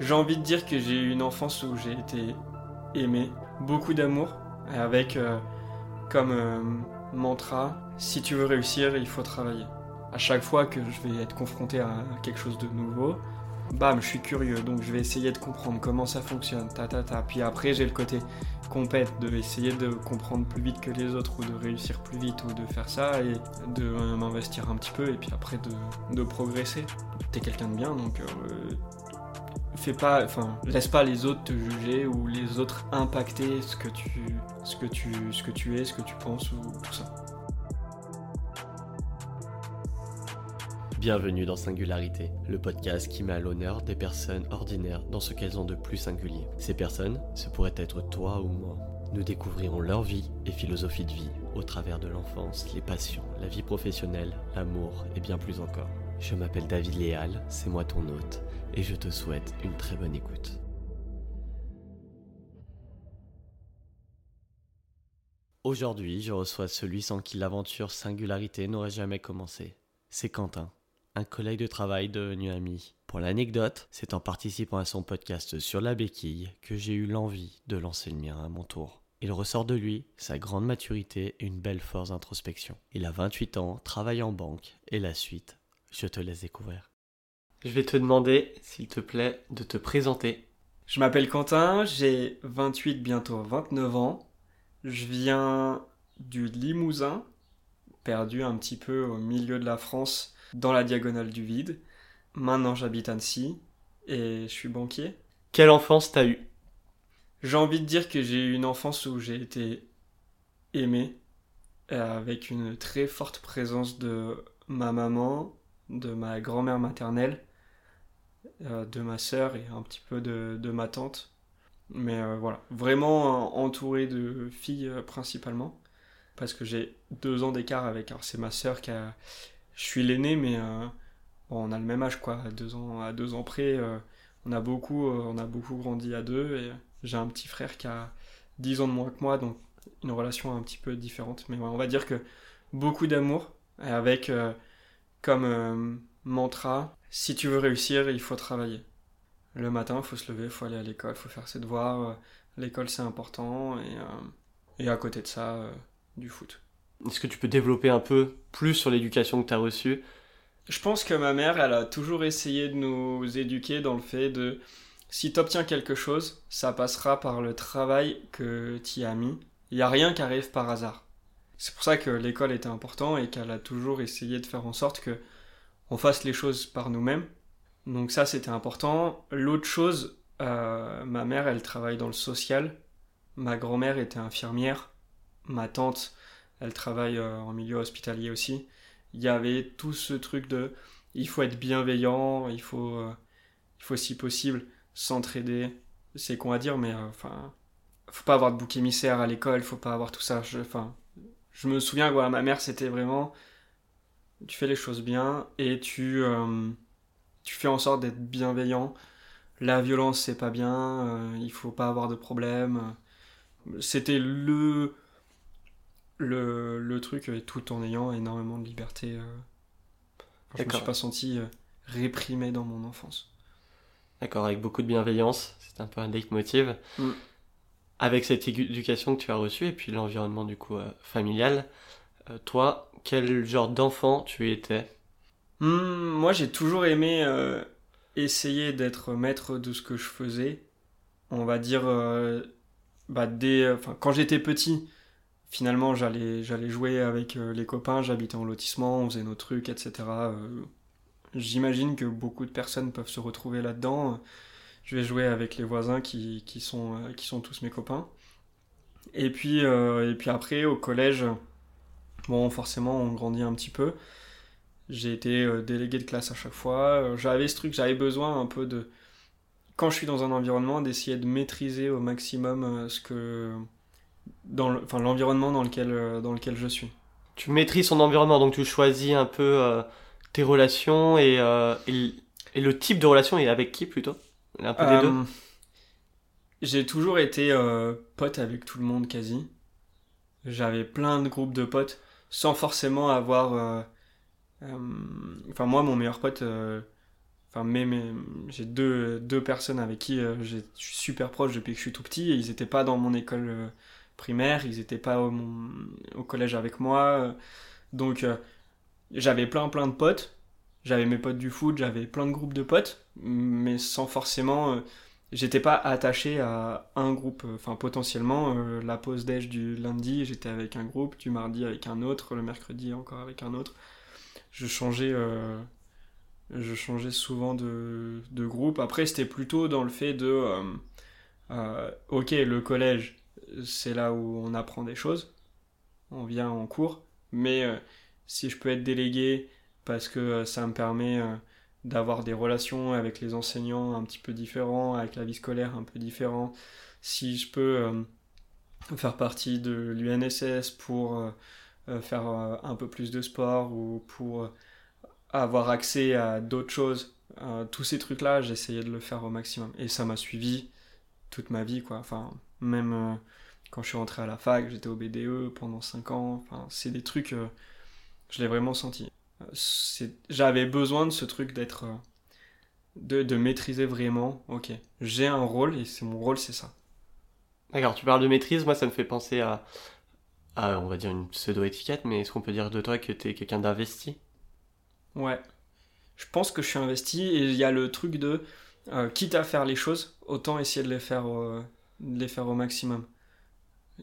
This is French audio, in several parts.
J'ai envie de dire que j'ai eu une enfance où j'ai été aimé, beaucoup d'amour, avec euh, comme euh, mantra, si tu veux réussir, il faut travailler. À chaque fois que je vais être confronté à quelque chose de nouveau, bam, je suis curieux, donc je vais essayer de comprendre comment ça fonctionne, ta ta ta. Puis après, j'ai le côté compète, de essayer de comprendre plus vite que les autres, ou de réussir plus vite, ou de faire ça, et de euh, m'investir un petit peu, et puis après de, de progresser. T'es quelqu'un de bien, donc fais pas, enfin, laisse pas les autres te juger ou les autres impacter ce que tu, ce que tu, ce que tu es, ce que tu penses ou tout ça. Bienvenue dans Singularité, le podcast qui met à l'honneur des personnes ordinaires dans ce qu'elles ont de plus singulier. Ces personnes, ce pourrait être toi ou moi. Nous découvrirons leur vie et philosophie de vie au travers de l'enfance, les passions, la vie professionnelle, l'amour et bien plus encore. Je m'appelle David Léal, c'est moi ton hôte, et je te souhaite une très bonne écoute. Aujourd'hui, je reçois celui sans qui l'aventure Singularité n'aurait jamais commencé. C'est Quentin un collègue de travail devenu ami. Pour l'anecdote, c'est en participant à son podcast sur la béquille que j'ai eu l'envie de lancer le mien à mon tour. Il ressort de lui sa grande maturité et une belle force d'introspection. Il a 28 ans, travaille en banque, et la suite, je te laisse découvrir. Je vais te demander, s'il te plaît, de te présenter. Je m'appelle Quentin, j'ai 28, bientôt 29 ans. Je viens du Limousin, perdu un petit peu au milieu de la France dans la diagonale du vide. Maintenant, j'habite Annecy et je suis banquier. Quelle enfance t'as eu J'ai envie de dire que j'ai eu une enfance où j'ai été aimé, euh, avec une très forte présence de ma maman, de ma grand-mère maternelle, euh, de ma sœur et un petit peu de, ma tante. Mais euh, voilà, vraiment entouré de filles principalement, parce que j'ai deux ans d'écart avec. Alors c'est ma sœur qui a je suis l'aîné, mais euh, on a le même âge, quoi. À deux ans, à deux ans près, euh, on, a beaucoup, euh, on a beaucoup grandi à deux. Et j'ai un petit frère qui a 10 ans de moins que moi, donc une relation un petit peu différente. Mais on va dire que beaucoup d'amour, avec comme mantra, si tu veux réussir, il faut travailler. Le matin, il faut se lever, il faut aller à l'école, il faut faire ses devoirs. L'école, c'est important. Et, et à côté de ça, du foot. Est-ce que tu peux développer un peu plus sur l'éducation que tu as reçue? Je pense que ma mère, elle a toujours essayé de nous éduquer dans le fait de si tu obtiens quelque chose, ça passera par le travail que tu y as mis. Il n'y a rien qui arrive par hasard. C'est pour ça que l'école était important et qu'elle a toujours essayé de faire en sorte que on fasse les choses par nous-mêmes. Donc ça, c'était important. L'autre chose, euh, ma mère, elle travaille dans le social. Ma grand-mère était infirmière. Ma tante, elle travaille euh, en milieu hospitalier aussi. Il y avait tout ce truc de il faut être bienveillant, il faut, euh, il faut si possible s'entraider. C'est con à dire, mais enfin, faut pas avoir de bouc émissaire à l'école, faut pas avoir tout ça. Enfin, je me souviens, voilà, ma mère, c'était vraiment tu fais les choses bien et tu, tu fais en sorte d'être bienveillant. La violence, c'est pas bien, il faut pas avoir de problème. C'était le le, le truc euh, tout en ayant énormément de liberté. Euh, je me suis pas senti euh, réprimé dans mon enfance. D'accord, avec beaucoup de bienveillance, c'est un peu un leitmotiv. Mm. Avec cette éducation que tu as reçue et puis l'environnement du coup familial, toi, quel genre d'enfant tu étais? Hmm, Moi, j'ai toujours aimé essayer d'être maître de ce que je faisais. On va dire, bah, dès, quand j'étais petit, finalement j'allais j'allais jouer avec euh, les copains, j'habitais en lotissement, on faisait nos trucs, etc. Euh, j'imagine que beaucoup de personnes peuvent se retrouver là-dedans. Je vais jouer avec les voisins qui, qui, sont, euh, qui sont tous mes copains. Et puis, et puis après, au collège, bon, forcément, on grandit un petit peu. J'ai été délégué de classe à chaque fois. J'avais ce truc, j'avais besoin un peu de, quand je suis dans un environnement, d'essayer de maîtriser au maximum ce que, dans l'environnement dans, lequel, euh, dans lequel je suis. Tu maîtrises son environnement, donc tu choisis un peu euh, tes relations euh, et, et, le type de relation et avec qui plutôt? Deux J'ai toujours été pote avec tout le monde quasi. J'avais plein de groupes de potes sans forcément avoir... Enfin moi mon meilleur pote Enfin, mais, j'ai deux, deux, personnes avec qui je suis super proche depuis que je suis tout petit et ils n'étaient pas dans mon école primaire, ils n'étaient pas au, collège avec moi. donc j'avais plein plein de potes. J'avais mes potes du foot, j'avais plein de groupes de potes, mais sans forcément j'étais pas attaché à un groupe. Enfin, potentiellement, euh, la pause déj du lundi, j'étais avec un groupe, du mardi avec un autre, le mercredi encore avec un autre. Je changeais, euh, je changeais souvent de, de groupe. Après, c'était plutôt dans le fait de, euh, ok, le collège, c'est là où on apprend des choses, on vient en cours, mais si je peux être délégué parce que ça me permet d'avoir des relations avec les enseignants un petit peu différents, avec la vie scolaire un peu différente. Si je peux euh, faire partie de l'UNSS pour euh, euh, faire un peu plus de sport ou pour avoir accès à d'autres choses, tous ces trucs-là, j'essayais de le faire au maximum. Et ça m'a suivi toute ma vie, quoi. Enfin, même quand je suis rentré à la fac, j'étais au BDE pendant 5 ans. Enfin, c'est des trucs, je l'ai vraiment senti j'avais besoin de ce truc d'être euh, de, de, maîtriser vraiment. Ok j'ai un rôle et c'est mon rôle c'est ça. D'accord tu parles de maîtrise moi ça me fait penser à, à on va dire une pseudo étiquette mais est-ce qu'on peut dire de toi que tu es quelqu'un d'investi? Ouais. Je pense que je suis investi et il y a le truc de euh, quitte à faire les choses autant essayer de les faire de les faire au maximum.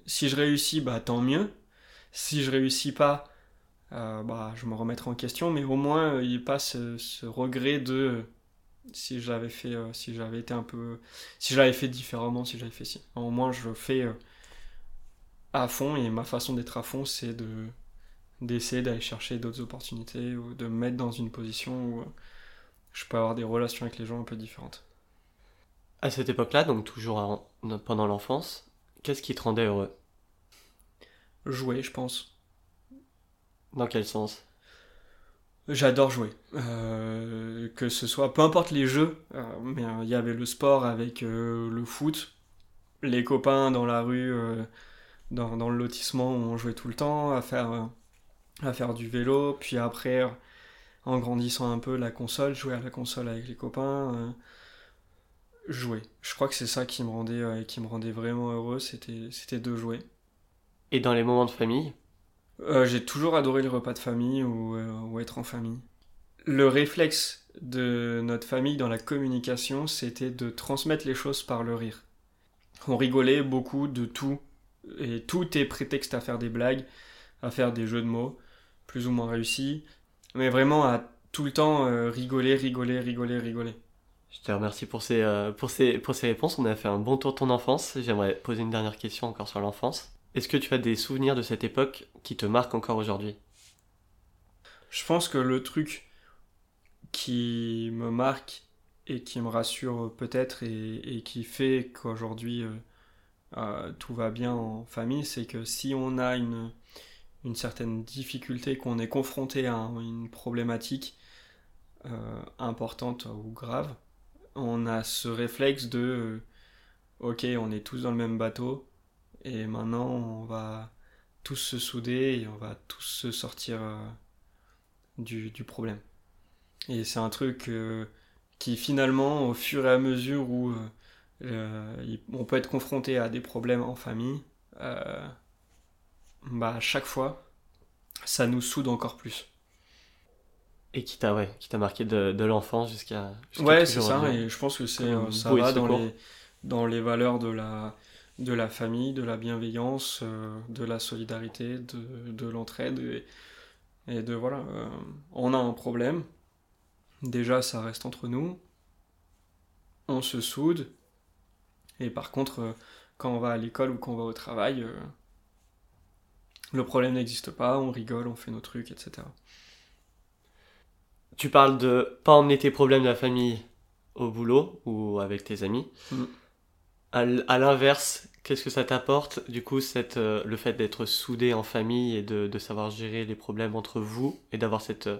Si je réussis bah tant mieux. Si je réussis pas euh, bah, je me remettrai en question, mais au moins euh, il passe ce, regret de euh, si j'avais fait, si j'avais été un peu, si j'avais fait différemment, si j'avais fait si. Au moins je fais à fond et ma façon d'être à fond, c'est de d'essayer d'aller chercher d'autres opportunités ou de me mettre dans une position où je peux avoir des relations avec les gens un peu différentes. À cette époque-là, donc toujours pendant l'enfance, qu'est-ce qui te rendait heureux? Jouer, je pense. Dans quel sens? J'adore jouer. Euh, que ce soit, peu importe les jeux, euh, mais euh, il y avait le sport avec le foot, les copains dans la rue, dans, dans, le lotissement où on jouait tout le temps, à faire, à faire du vélo, puis après, en grandissant un peu, la console, jouer à la console avec les copains, jouer. Je crois que c'est ça qui me rendait, qui me rendait vraiment heureux, c'était de jouer. Et dans les moments de famille? Euh, j'ai toujours adoré le repas de famille ou, euh, ou, être en famille. Le réflexe de notre famille dans la communication, c'était de transmettre les choses par le rire. On rigolait beaucoup de tout, et tout est prétexte à faire des blagues, à faire des jeux de mots, plus ou moins réussis, mais vraiment à tout le temps euh, rigoler, rigoler, rigoler, rigoler. Je te remercie pour ces, pour, ces, pour ces réponses. On a fait un bon tour de ton enfance. J'aimerais poser une dernière question encore sur l'enfance. Est-ce que tu as des souvenirs de cette époque qui te marquent encore aujourd'hui? Je pense que le truc qui me marque et qui me rassure peut-être et, qui fait qu'aujourd'hui euh, euh, tout va bien en famille, c'est que si on a une, certaine difficulté, qu'on est confronté à une problématique euh, importante ou grave, on a ce réflexe de ok, on est tous dans le même bateau, et maintenant, on va tous se souder et on va tous se sortir euh, du, problème. Et c'est un truc euh, qui finalement, au fur et à mesure où euh, on peut être confronté à des problèmes en famille, bah à chaque fois, ça nous soude encore plus. Et qui t'a ouais, qui t'a marqué de, de l'enfance jusqu'à ouais c'est ça et je pense que c'est ça va dans les dans les valeurs de la de la famille, de la bienveillance, euh, de la solidarité, de, l'entraide. Et, de voilà, euh, on a un problème. Déjà, ça reste entre nous. On se soude. Et par contre, euh, quand on va à l'école ou quand on va au travail, le problème n'existe pas, on rigole, on fait nos trucs, etc. Tu parles de pas emmener tes problèmes de la famille au boulot ou avec tes amis. Mm à l'inverse, qu'est-ce que ça t'apporte du coup euh, le fait d'être soudé en famille et de, savoir gérer les problèmes entre vous et d'avoir cette euh,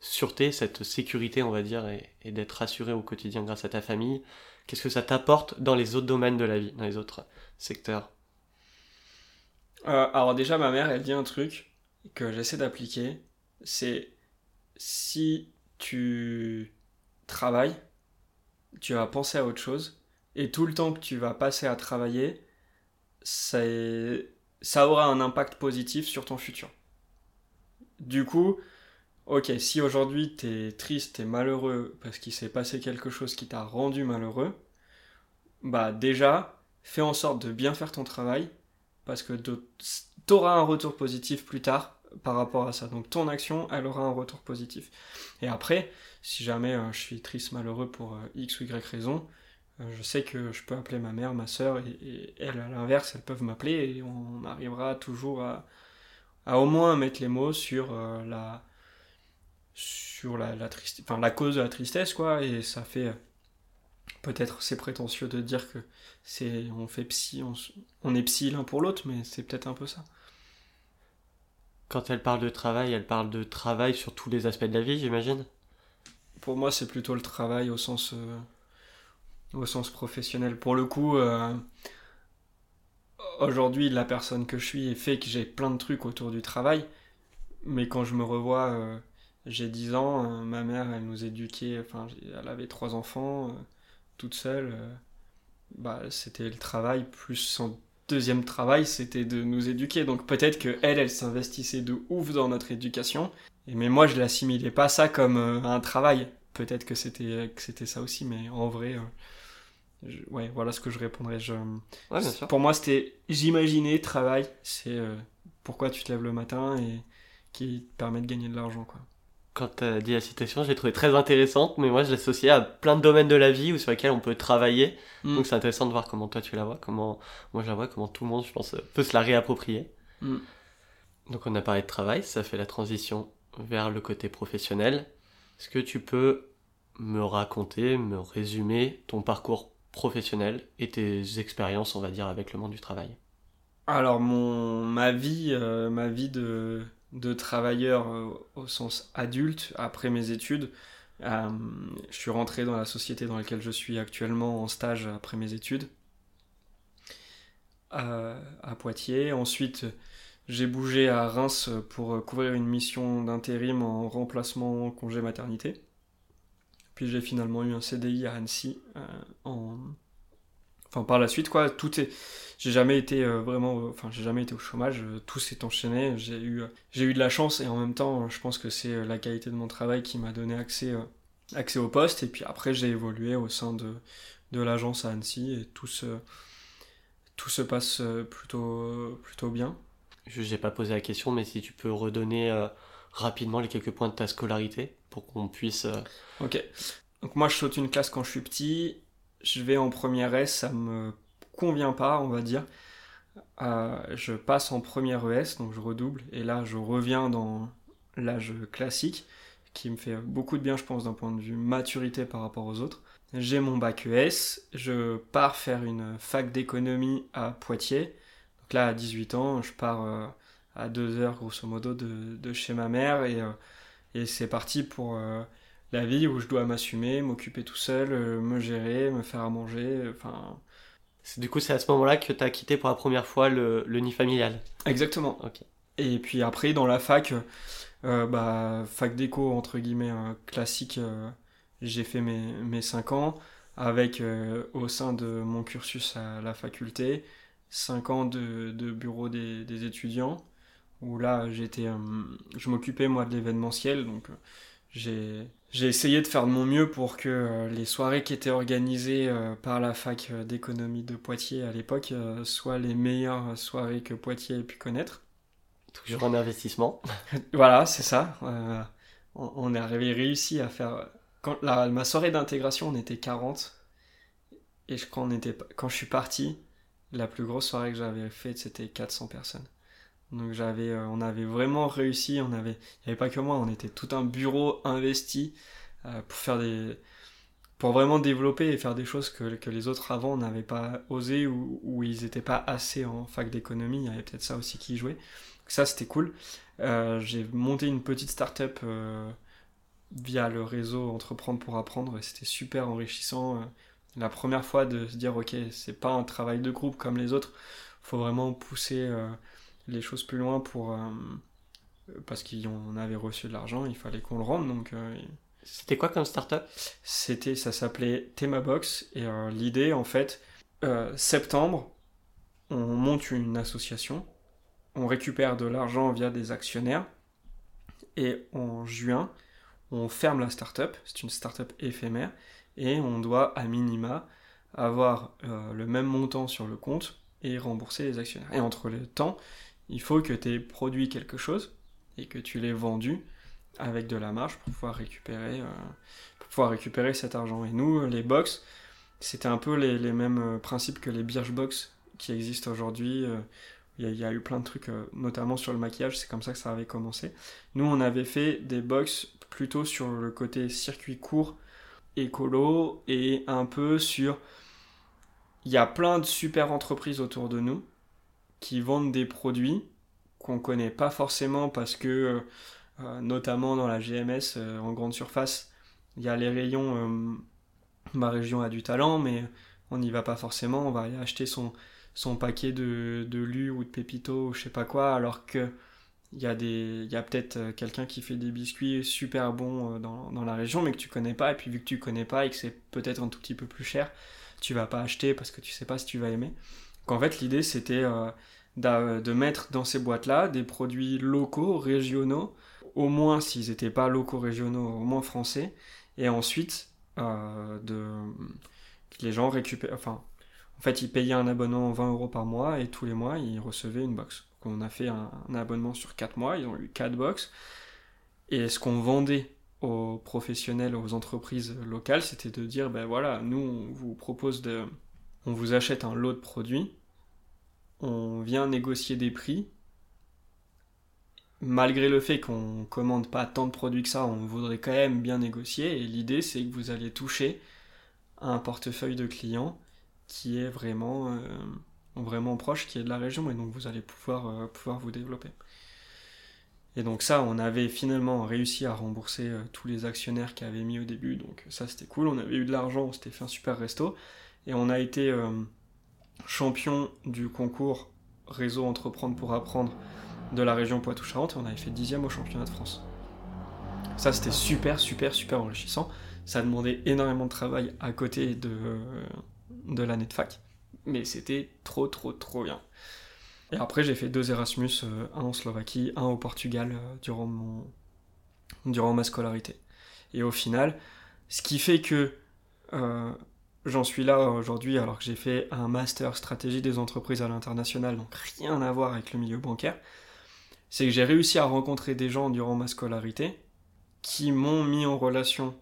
sûreté, cette sécurité on va dire et, d'être rassuré au quotidien grâce à ta famille? Qu'est-ce que ça t'apporte dans les autres domaines de la vie, dans les autres secteurs? Euh, Alors déjà ma mère elle dit un truc que j'essaie d'appliquer, c'est si tu travail, tu vas penser à autre chose, et tout le temps que tu vas passer à travailler, ça, aura un impact positif sur ton futur. Du coup, ok, si aujourd'hui t'es triste, t'es malheureux parce qu'il s'est passé quelque chose qui t'a rendu malheureux, bah déjà, fais en sorte de bien faire ton travail parce que t'auras un retour positif plus tard par rapport à ça. Donc ton action, elle aura un retour positif. Et après, si jamais euh, je suis triste, malheureux pour euh, X ou Y raison, je sais que je peux appeler ma mère, ma soeur, et, elles, à l'inverse, elles peuvent m'appeler, et on arrivera toujours à, à, au moins mettre les mots sur la sur la, la, enfin, la cause de la tristesse, quoi, et ça fait peut-être c'est prétentieux de dire que c'est on fait psy, on, on est psy l'un pour l'autre, mais c'est peut-être un peu ça. Quand elle parle de travail, elle parle de travail sur tous les aspects de la vie, j'imagine? Pour moi, c'est plutôt le travail au sens, euh, au sens professionnel. Pour le coup, euh, aujourd'hui, la personne que je suis fait que j'ai plein de trucs autour du travail. Mais quand je me revois, euh, j'ai 10 ans, ma mère, elle nous éduquait, enfin, elle avait trois enfants, toute seule. bah, c'était le travail plus son deuxième travail, c'était de nous éduquer. Donc peut-être que elle, elle s'investissait de ouf dans notre éducation. Et mais moi, je l'assimilais pas ça comme euh, un travail. Peut-être que c'était que c'était ça aussi, mais en vrai, ouais, voilà ce que je répondrais. Je, Pour moi, c'était j'imaginais travail, c'est euh, pourquoi tu te lèves le matin et qui te permet de gagner de l'argent, quoi quand tu as dit la citation, j'ai trouvé très intéressante, mais moi je l'associais à plein de domaines de la vie où, sur lesquels on peut travailler. Mm. Donc c'est intéressant de voir comment toi tu la vois, comment moi je la vois, comment tout le monde, je pense, peut se la réapproprier. Mm. Donc on a parlé de travail, ça fait la transition vers le côté professionnel. Est-ce que tu peux me raconter, me résumer ton parcours professionnel et tes expériences, on va dire, avec le monde du travail Alors mon ma vie, euh, ma vie de de travailleur euh, au sens adulte après mes études. Euh, je suis rentré dans la société dans laquelle je suis actuellement en stage après mes études à, Poitiers. Ensuite, j'ai bougé à Reims pour couvrir une mission d'intérim en remplacement congé maternité. Puis j'ai finalement eu un CDI à Annecy euh, en enfin par la suite quoi. Tout est j'ai jamais été euh, vraiment euh, enfin j'ai jamais été au chômage tout s'est enchaîné. J'ai eu j'ai eu de la chance et en même temps je pense que c'est la qualité de mon travail qui m'a donné accès accès au poste. Et puis après j'ai évolué au sein de de l'agence à Annecy et tout se tout se passe plutôt plutôt bien. Je n'ai pas posé la question mais si tu peux redonner rapidement les quelques points de ta scolarité pour qu'on puisse ok donc moi je saute une classe quand je suis petit je vais en première S, ça me convient pas, on va dire. Euh, je passe en première ES, donc je redouble, et là je reviens dans l'âge classique, qui me fait beaucoup de bien, je pense, d'un point de vue maturité par rapport aux autres. J'ai mon bac ES, je pars faire une fac d'économie à Poitiers. Donc là, à 18 ans, je pars euh, à 2 heures, grosso modo, de, chez ma mère, et, euh, et c'est parti pour la vie où je dois m'assumer, m'occuper tout seul, euh, me gérer, me faire à manger, enfin... Du coup, c'est à ce moment-là que tu as quitté pour la première fois le, nid familial. Exactement. Et puis après, dans la fac, euh, bah, fac d'éco, entre guillemets, euh, classique, j'ai fait mes, mes 5 ans, avec au sein de mon cursus à la faculté, 5 ans de, de bureau des, des, étudiants, où là, j'étais, je m'occupais moi de l'événementiel, donc j'ai essayé de faire de mon mieux pour que euh, les soirées qui étaient organisées euh, par la fac euh, d'économie de Poitiers à l'époque soient les meilleures soirées que Poitiers ait pu connaître. Toujours un investissement. voilà, c'est ça. on, on avait réussi à faire. Quand la, ma soirée d'intégration, on était 40. Et quand, on était, quand je suis parti, la plus grosse soirée que j'avais faite, c'était 400 personnes. Donc j'avais, euh, on avait vraiment réussi, on avait, il n'y avait pas que moi, on était tout un bureau investi euh, pour faire des, pour vraiment développer et faire des choses que, que les autres avant n'avaient pas osé ou, ou ils n'étaient pas assez en fac d'économie, il y avait peut-être ça aussi qui jouait. ça c'était cool. Euh, j'ai monté une petite start-up via le réseau Entreprendre pour apprendre et c'était super enrichissant. la première fois de se dire ok, c'est pas un travail de groupe comme les autres, faut vraiment pousser les choses plus loin pour euh, parce qu'on avait reçu de l'argent, il fallait qu'on le rende donc. Euh, C'était quoi comme startup? C'était, ça s'appelait Themabox et l'idée en fait, septembre, on monte une association, on récupère de l'argent via des actionnaires et en juin, on ferme la startup. C'est une startup éphémère et on doit à minima avoir le même montant sur le compte et rembourser les actionnaires. Et entre le temps, il faut que tu aies produit quelque chose et que tu l'aies vendu avec de la marge pour pouvoir récupérer, euh, cet argent. Et nous, les box, c'était un peu les, mêmes euh, principes que les Birchbox qui existent aujourd'hui. Euh, il y, a eu plein de trucs, notamment sur le maquillage, c'est comme ça que ça avait commencé. Nous, on avait fait des box plutôt sur le côté circuit court, écolo, et un peu sur il y a plein de super entreprises autour de nous qui vendent des produits qu'on connaît pas forcément parce que, euh, euh, notamment dans la GMS euh, en grande surface, il y a les rayons. ma région a du talent, mais on n'y va pas forcément. On va aller acheter son, paquet de, de Lu ou de Pépito ou je sais pas quoi, alors que il y a, des, a peut-être quelqu'un qui fait des biscuits super bons dans, dans, la région, mais que tu connais pas. Et puis vu que tu connais pas et que c'est peut-être un tout petit peu plus cher, tu vas pas acheter parce que tu sais pas si tu vas aimer. Qu'en fait, l'idée, c'était euh, de mettre dans ces boîtes-là des produits locaux, régionaux, au moins s'ils n'étaient pas locaux, régionaux, au moins français, et ensuite euh, les gens récupèrent. Enfin, en fait, ils payaient un abonnement 20 euros par mois et tous les mois, ils recevaient une box. On a fait un, un abonnement sur 4 mois, ils ont eu 4 box. Et ce qu'on vendait aux professionnels, aux entreprises locales, c'était de dire, ben voilà, nous, on vous propose de... On vous achète un lot de produits, on vient négocier des prix, malgré le fait qu'on commande pas tant de produits que ça, on voudrait quand même bien négocier, et l'idée, c'est que vous allez toucher un portefeuille de clients qui est vraiment, euh, vraiment proche, qui est de la région, et donc vous allez pouvoir, euh, pouvoir vous développer. Et donc ça, on avait finalement réussi à rembourser euh, tous les actionnaires qui avaient mis au début, donc ça c'était cool, on avait eu de l'argent, on s'était fait un super resto, et on a été champion du concours Réseau Entreprendre pour Apprendre de la région Poitou-Charentes, et on avait fait dixième au championnat de France. Ça c'était super, super, super enrichissant, ça demandait énormément de travail à côté de, de l'année de fac, mais c'était trop, trop, trop bien. Et après, j'ai fait deux Erasmus, euh, un en Slovaquie, un au Portugal euh, durant, mon... durant ma scolarité. Et au final, ce qui fait que euh, j'en suis là aujourd'hui alors que j'ai fait un master stratégie des entreprises à l'international, donc rien à voir avec le milieu bancaire, c'est que j'ai réussi à rencontrer des gens durant ma scolarité qui m'ont mis en relation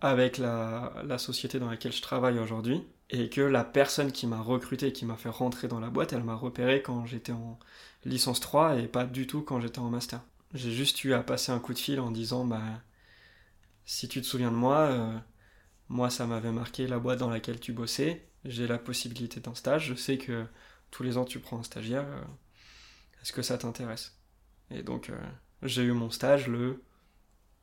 avec la, société dans laquelle je travaille aujourd'hui et que la personne qui m'a recruté, qui m'a fait rentrer dans la boîte, elle m'a repéré quand j'étais en licence 3 et pas du tout quand j'étais en master. J'ai juste eu à passer un coup de fil en disant bah si tu te souviens de moi, euh, moi ça m'avait marqué la boîte dans laquelle tu bossais, j'ai la possibilité d'un stage, je sais que tous les ans tu prends un stagiaire, euh, est-ce que ça t'intéresse? Et donc euh, j'ai eu mon stage le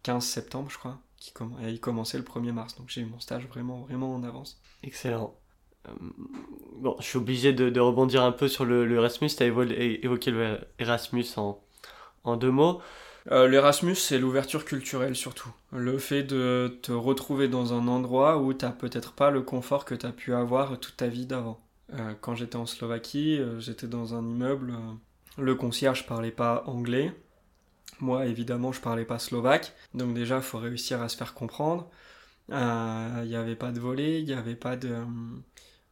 15 septembre je crois, qui et il commençait le 1er mars, donc j'ai eu mon stage vraiment vraiment en avance. Excellent. Euh, bon, je suis obligé de, rebondir un peu sur le, Erasmus. Tu as évoqué le Erasmus en, en deux mots. Euh, L'Erasmus, c'est l'ouverture culturelle surtout. Le fait de te retrouver dans un endroit où tu n'as peut-être pas le confort que tu as pu avoir toute ta vie d'avant. Euh, quand j'étais en Slovaquie, j'étais dans un immeuble, le concierge parlait pas anglais. Moi, évidemment, je parlais pas slovaque. Donc déjà, faut réussir à se faire comprendre. Il n'y avait pas de volet, il n'y avait pas de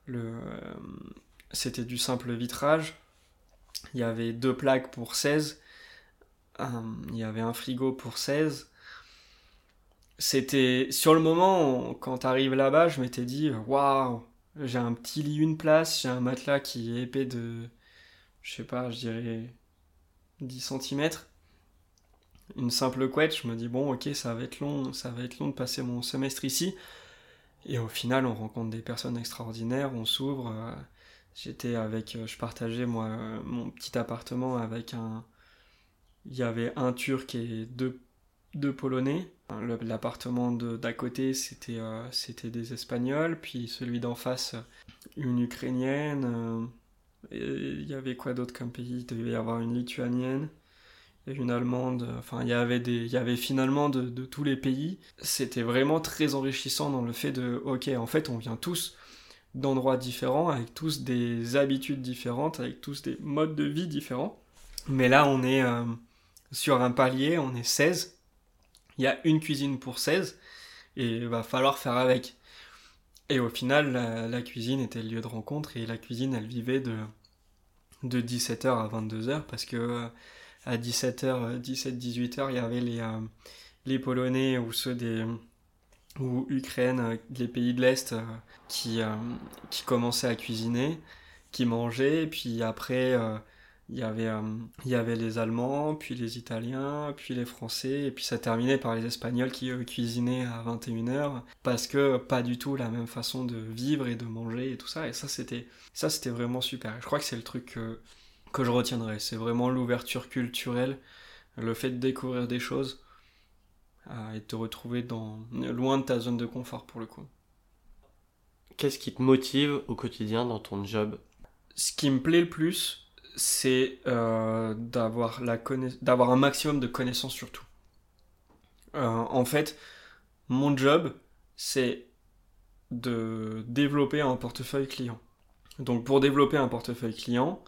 le, c'était du simple vitrage. Il y avait deux plaques pour 16. Il y avait un frigo pour 16. C'était sur le moment quand t'arrives là-bas, je m'étais dit waouh, j'ai un petit lit une place, j'ai un matelas qui est épais de je sais pas, je dirais 10 cm. Une simple couette, je me dis bon, OK, ça va être long, ça va être long de passer mon semestre ici. Et au final, on rencontre des personnes extraordinaires, on s'ouvre. Euh, j'étais avec, euh, je partageais moi euh, mon petit appartement avec un. Il y avait un Turc et deux, deux Polonais. L'appartement d'à côté, c'était c'était des Espagnols, puis celui d'en face, une Ukrainienne. il y avait quoi d'autre comme pays? Il devait y avoir une Lituanienne, une allemande, enfin il y avait des, il y avait finalement de, de tous les pays. C'était vraiment très enrichissant dans le fait de, ok, en fait on vient tous d'endroits différents, avec tous des habitudes différentes, avec tous des modes de vie différents. Mais là on est euh, sur un palier, on est 16. Il y a une cuisine pour 16 et il va falloir faire avec. Et au final, la, cuisine était le lieu de rencontre et la cuisine, elle vivait de, de 17h à 22h parce que euh, à 17h, 17-18h, il y avait les, euh, les Polonais ou ceux des ou Ukraine, euh, les pays de l'Est qui, qui commençaient à cuisiner, qui mangeaient, puis après il y avait, euh, il y avait les Allemands, puis les Italiens, puis les Français, et puis ça terminait par les Espagnols qui cuisinaient à 21h, parce que pas du tout la même façon de vivre et de manger et tout ça, et ça c'était, ça c'était vraiment super. Je crois que c'est le truc que, que je retiendrai, c'est vraiment l'ouverture culturelle, le fait de découvrir des choses, euh, et de te retrouver dans, loin de ta zone de confort pour le coup. Qu'est-ce qui te motive au quotidien dans ton job? Ce qui me plaît le plus, c'est euh, d'avoir un maximum de connaissances sur tout. Euh, en fait, mon job, c'est de développer un portefeuille client. Donc pour développer un portefeuille client,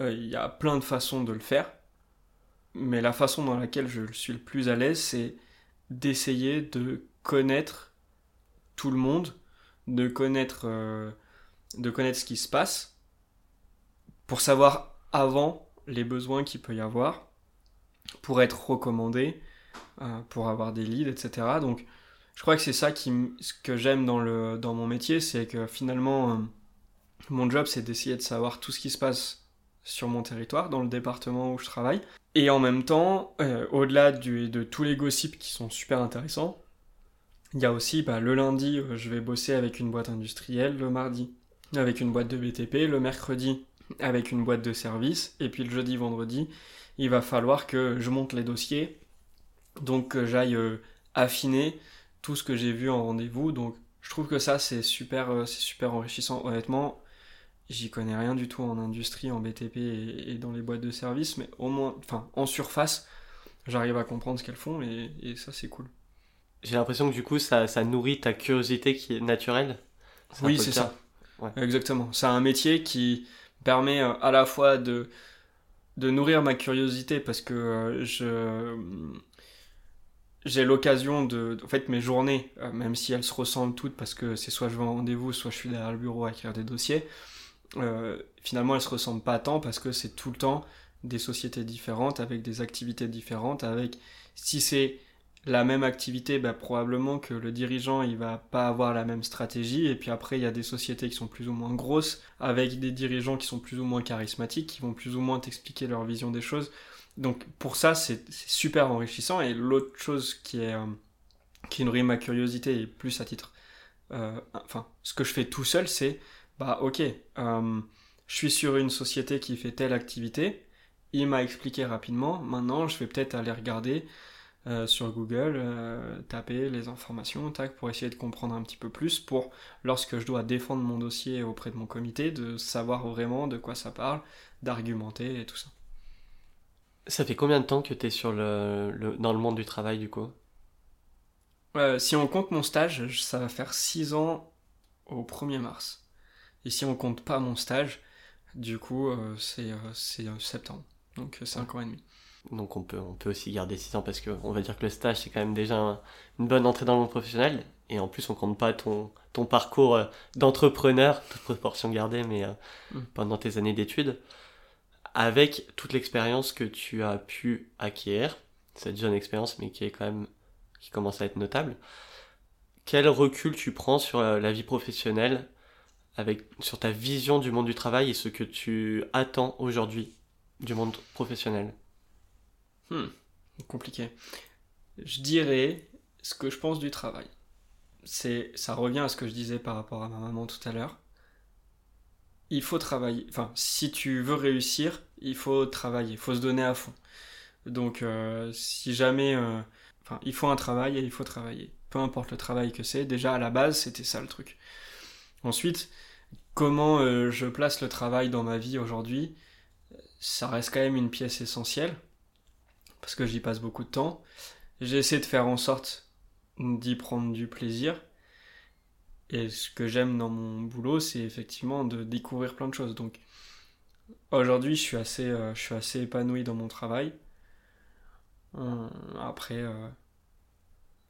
euh, il y a plein de façons de le faire, mais la façon dans laquelle je suis le plus à l'aise, c'est d'essayer de connaître tout le monde, de connaître, de connaître ce qui se passe, pour savoir avant les besoins qu'il peut y avoir, pour être recommandé, euh, pour avoir des leads, etc. Donc je crois que c'est ça qui, ce que j'aime dans, dans mon métier, c'est que finalement, euh, mon job, c'est d'essayer de savoir tout ce qui se passe sur mon territoire, dans le département où je travaille. Et en même temps, euh, au-delà de tous les gossips qui sont super intéressants, il y a aussi bah, le lundi, je vais bosser avec une boîte industrielle, le mardi avec une boîte de BTP, le mercredi avec une boîte de service. Et puis le jeudi, vendredi, il va falloir que je monte les dossiers. Donc que j'aille euh, affiner tout ce que j'ai vu en rendez-vous. Donc je trouve que ça, c'est super, euh, c'est super enrichissant. Honnêtement, j'y connais rien du tout en industrie, en BTP et, dans les boîtes de service. Mais au moins, enfin, en surface, j'arrive à comprendre ce qu'elles font et, ça, c'est cool. J'ai l'impression que du coup, ça, ça nourrit ta curiosité qui est naturelle. oui, c'est ça. Exactement. C'est un métier qui, permet euh, à la fois de, de nourrir ma curiosité parce que euh, je j'ai l'occasion de en fait mes journées euh, même si elles se ressemblent toutes parce que c'est soit je vais en rendez-vous soit je suis derrière le bureau à écrire des dossiers finalement elles se ressemblent pas tant parce que c'est tout le temps des sociétés différentes avec des activités différentes avec si c'est la même activité, bah, probablement que le dirigeant il va pas avoir la même stratégie. Et puis après, il y a des sociétés qui sont plus ou moins grosses, avec des dirigeants qui sont plus ou moins charismatiques, qui vont plus ou moins t'expliquer leur vision des choses. Donc pour ça, c'est super enrichissant. Et l'autre chose qui est euh, qui nourrit ma curiosité et plus à titre, euh, enfin, ce que je fais tout seul, c'est bah ok, euh, je suis sur une société qui fait telle activité. Il m'a expliqué rapidement. Maintenant, je vais peut-être aller regarder euh, sur Google, euh, taper les informations, tac, pour essayer de comprendre un petit peu plus, pour lorsque je dois défendre mon dossier auprès de mon comité, de savoir vraiment de quoi ça parle, d'argumenter et tout ça. Ça fait combien de temps que tu es sur le, dans le monde du travail du coup? Euh, Si on compte mon stage, ça va faire 6 ans au 1er mars. Et si on compte pas mon stage, du coup, c'est septembre. Donc 5 ans et demi. Donc on peut, on peut aussi garder 6 ans parce qu'on va dire que le stage c'est quand même déjà une bonne entrée dans le monde professionnel. Et en plus on compte pas ton, ton parcours euh, d'entrepreneur, toute proportion gardée, mais euh, mm. pendant tes années d'études. Avec toute l'expérience que tu as pu acquérir, cette jeune expérience mais qui est quand même, qui commence à être notable. Quel recul tu prends sur la, la vie professionnelle, avec, sur ta vision du monde du travail et ce que tu attends aujourd'hui du monde professionnel? Hmm, compliqué. Je dirais ce que je pense du travail. C'est, ça revient à ce que je disais par rapport à ma maman tout à l'heure. Il faut travailler. Enfin, si tu veux réussir, il faut travailler, il faut se donner à fond. Donc, euh, si jamais, euh, enfin, il faut un travail et il faut travailler. Peu importe le travail que c'est. Déjà à la base, c'était ça le truc. Ensuite, comment euh, je place le travail dans ma vie aujourd'hui Ça reste quand même une pièce essentielle parce que j'y passe beaucoup de temps. J'essaie de faire en sorte d'y prendre du plaisir. Et ce que j'aime dans mon boulot, c'est effectivement de découvrir plein de choses. Donc aujourd'hui, je suis assez, euh, épanoui dans mon travail. Euh, après, euh,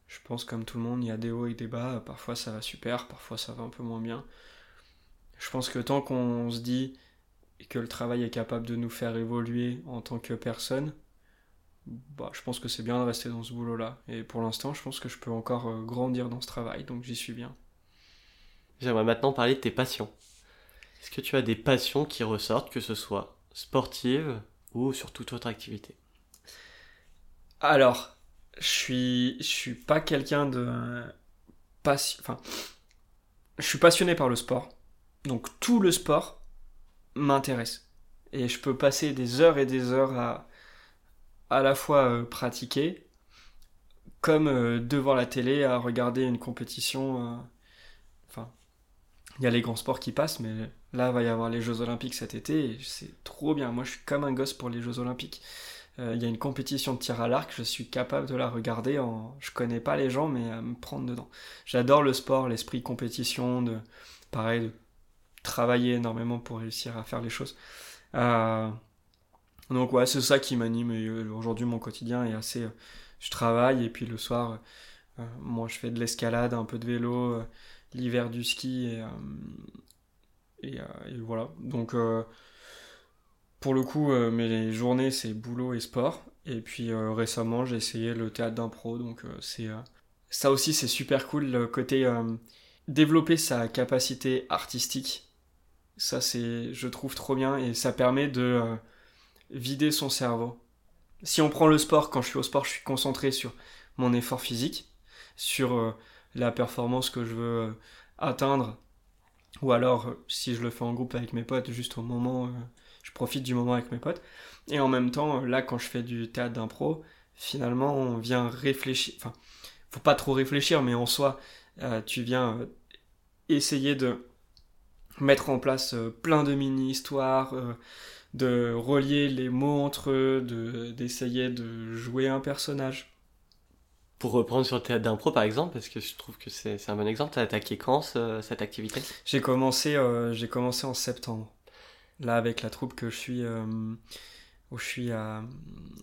je pense comme tout le monde, il y a des hauts et des bas. Parfois ça va super, parfois ça va un peu moins bien. Je pense que tant qu'on se dit que le travail est capable de nous faire évoluer en tant que personne, bah, je pense que c'est bien de rester dans ce boulot-là. Et pour l'instant, je pense que je peux encore euh, grandir dans ce travail, donc j'y suis bien. J'aimerais maintenant parler de tes passions. Est-ce que tu as des passions qui ressortent, que ce soit sportive ou sur toute autre activité? Alors, je suis, je suis pas quelqu'un de passion. Enfin, je suis passionné par le sport, donc tout le sport m'intéresse et je peux passer des heures et des heures à à la fois euh, pratiquer, comme euh, devant la télé à regarder une compétition. Euh, enfin, il y a les grands sports qui passent, mais là, il va y avoir les Jeux Olympiques cet été, et c'est trop bien. Moi, je suis comme un gosse pour les Jeux Olympiques. Il y a une compétition de tir à l'arc, je suis capable de la regarder. En... Je connais pas les gens, mais à me prendre dedans. J'adore le sport, l'esprit compétition, de pareil, de travailler énormément pour réussir à faire les choses. Donc ouais, c'est ça qui m'anime. Euh, aujourd'hui, mon quotidien est assez... Euh, je travaille et puis le soir, euh, moi, je fais de l'escalade, un peu de vélo, l'hiver du ski et, et, voilà. Donc pour le coup, mes journées, c'est boulot et sport. Et puis récemment, j'ai essayé le théâtre d'impro. Donc c'est ça aussi, c'est super cool. Le côté développer sa capacité artistique, ça c'est, je trouve trop bien et ça permet de vider son cerveau. Si on prend le sport, quand je suis au sport, je suis concentré sur mon effort physique, sur euh, la performance que je veux euh, atteindre, ou alors euh, si je le fais en groupe avec mes potes, juste au moment, je profite du moment avec mes potes. Et en même temps, là, quand je fais du théâtre d'impro, finalement, on vient réfléchir. Enfin, faut pas trop réfléchir, mais en soi, tu viens essayer de mettre en place plein de mini-histoires de relier les mots entre eux, de, d'essayer de jouer un personnage. Pour reprendre sur le théâtre d'impro par exemple, parce que je trouve que c'est, un bon exemple, tu as attaqué quand cette activité? J'ai commencé, euh, j'ai commencé en septembre, là avec la troupe que je suis, euh, où je suis à,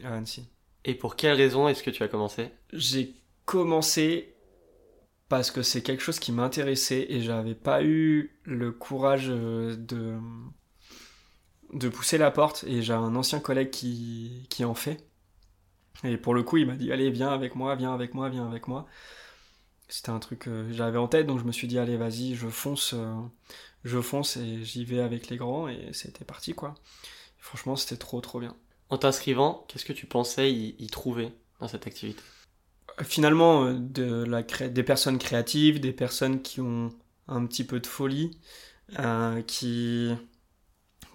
à Annecy. Et pour quelle raison est-ce que tu as commencé? J'ai commencé parce que c'est quelque chose qui m'intéressait et j'avais pas eu le courage euh, de de pousser la porte et j'ai un ancien collègue qui, qui en fait. Et pour le coup, il m'a dit Allez, viens avec moi, viens avec moi, viens avec moi. C'était un truc que j'avais en tête, donc je me suis dit Allez, vas-y, je fonce, euh, je fonce et j'y vais avec les grands, et c'était parti quoi. franchement, c'était trop trop bien. En t'inscrivant, qu'est-ce que tu pensais y, trouver dans cette activité? Finalement, euh, de la des personnes créatives, des personnes qui ont un petit peu de folie, euh, qui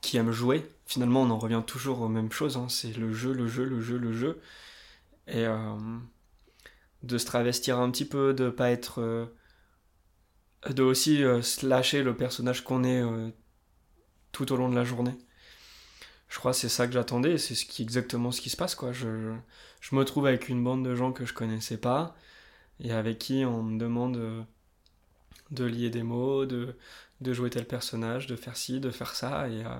qui aiment jouer. Finalement, on en revient toujours aux mêmes choses. Hein. C'est le jeu, le jeu, le jeu, le jeu. Et euh, de se travestir un petit peu, de pas être. Euh, de aussi euh, slasher le personnage qu'on est tout au long de la journée. Je crois que c'est ça que j'attendais c'est exactement ce qui se passe. Quoi. Je, je me trouve avec une bande de gens que je connaissais pas et avec qui on me demande de lier des mots, de, de jouer tel personnage, de faire ci, de faire ça, et, euh,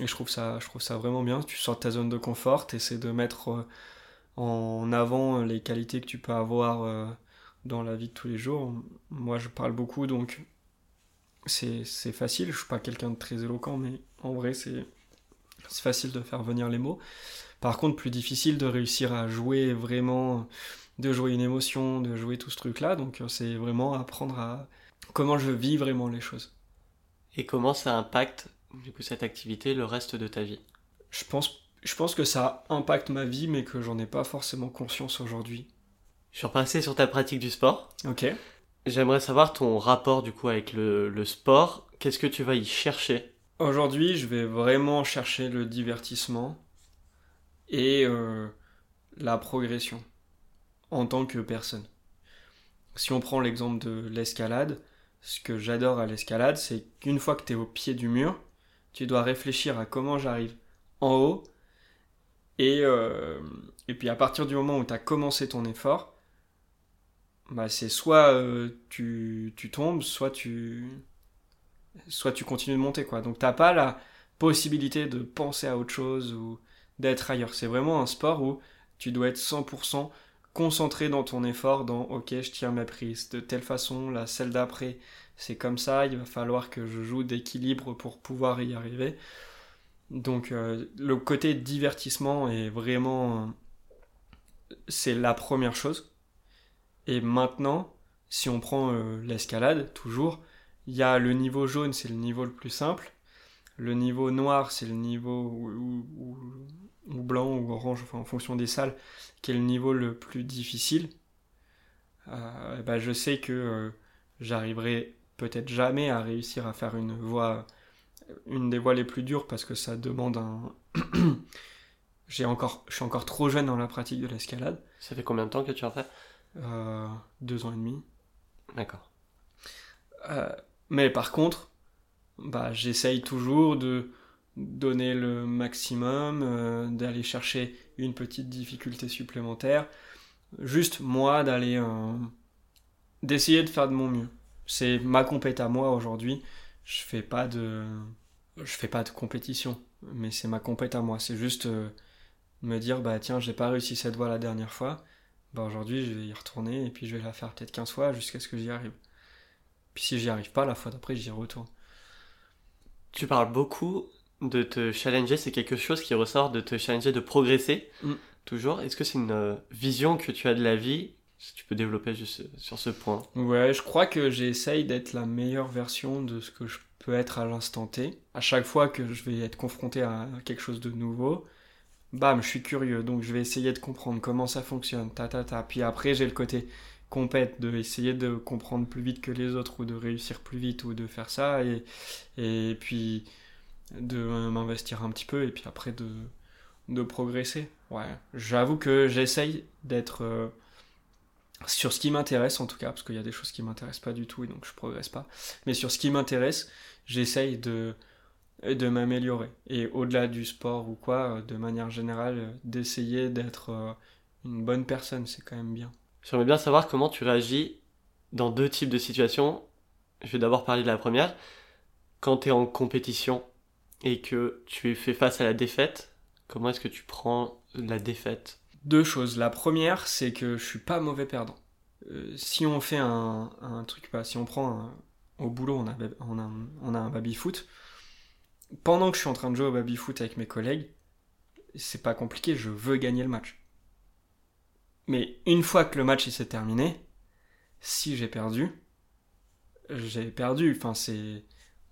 et je, trouve ça, je trouve ça vraiment bien. Tu sors de ta zone de confort, tu essaies de mettre euh, en avant les qualités que tu peux avoir euh, dans la vie de tous les jours. Moi, je parle beaucoup, donc c'est facile. Je suis pas quelqu'un de très éloquent, mais en vrai, c'est facile de faire venir les mots. Par contre, plus difficile de réussir à jouer vraiment, de jouer une émotion, de jouer tout ce truc-là. Donc, c'est vraiment apprendre à comment je vis vraiment les choses. Et comment ça impacte du coup cette activité le reste de ta vie? Je pense, je pense que ça impacte ma vie, mais que j'en ai pas forcément conscience aujourd'hui. Je suis repassé sur ta pratique du sport. Ok. J'aimerais savoir ton rapport du coup avec le, le sport. Qu'est-ce que tu vas y chercher? Aujourd'hui, je vais vraiment chercher le divertissement et euh, la progression en tant que personne. Si on prend l'exemple de l'escalade, ce que j'adore à l'escalade, c'est qu'une fois que tu es au pied du mur, tu dois réfléchir à comment j'arrive en haut Et, euh, puis à partir du moment où tu as commencé ton effort, bah c'est soit euh, tu, tu, tombes, soit tu, soit tu continues de monter. Quoi. Donc t'as pas la possibilité de penser à autre chose ou d'être ailleurs. C'est vraiment un sport où tu dois être 100% concentré dans ton effort, dans ok, je tiens ma prise de telle façon, la celle d'après, c'est comme ça, il va falloir que je joue d'équilibre pour pouvoir y arriver. Donc euh, le côté divertissement est vraiment... C'est la première chose. Et maintenant, si on prend euh, l'escalade, toujours, il y a le niveau jaune, c'est le niveau le plus simple. Le niveau noir, c'est le niveau ou, blanc ou orange, enfin, en fonction des salles, qui est le niveau le plus difficile. Euh, bah, je sais que j'arriverai peut-être jamais à réussir à faire une voie, une des voies les plus dures parce que ça demande un. J'ai encore, je suis encore trop jeune dans la pratique de l'escalade. Ça fait combien de temps que tu en fais? Euh, Deux ans et demi. D'accord. Euh, mais par contre, bah, j'essaye toujours de donner le maximum, euh, d'aller chercher une petite difficulté supplémentaire. Juste moi d'aller d'essayer de faire de mon mieux c'est ma compète à moi aujourd'hui. Je fais pas de je fais pas de compétition, mais c'est ma compète à moi. C'est juste euh, me dire bah tiens, j'ai pas réussi cette voie la dernière fois. Bah aujourd'hui, je vais y retourner et puis je vais la faire peut-être 15 fois jusqu'à ce que j'y arrive. Puis si j'y arrive pas, la fois d'après, j'y retourne. Tu parles beaucoup de te challenger, c'est quelque chose qui ressort de te challenger, de progresser mm. toujours. Est-ce que c'est une euh, vision que tu as de la vie si tu peux développer juste sur ce point? Ouais, je crois que j'essaye d'être la meilleure version de ce que je peux être à l'instant T. À chaque fois que je vais être confronté à quelque chose de nouveau, bam, je suis curieux, donc je vais essayer de comprendre comment ça fonctionne, ta ta ta. Puis après, j'ai le côté compète, de essayer de comprendre plus vite que les autres, ou de réussir plus vite, ou de faire ça, et, et puis de m'investir un petit peu, et puis après de, de progresser. Ouais, j'avoue que j'essaye d'être... Euh, sur ce qui m'intéresse en tout cas, parce qu'il y a des choses qui m'intéressent pas du tout et donc je progresse pas. Mais sur ce qui m'intéresse, j'essaye de, de m'améliorer. Et au-delà du sport ou quoi, de manière générale, d'essayer d'être euh, une bonne personne, c'est quand même bien. J'aimerais bien savoir comment tu réagis dans deux types de situations. Je vais d'abord parler de la première. Quand tu es en compétition et que tu es fait face à la défaite, comment est-ce que tu prends la défaite? Deux choses. La première, c'est que je suis pas mauvais perdant. Euh, si on fait un, truc, bah, si on prend au boulot, on a un baby-foot. Pendant que je suis en train de jouer au baby-foot avec mes collègues, c'est pas compliqué, je veux gagner le match. Mais une fois que le match s'est terminé, si j'ai perdu, j'ai perdu. Enfin, c'est.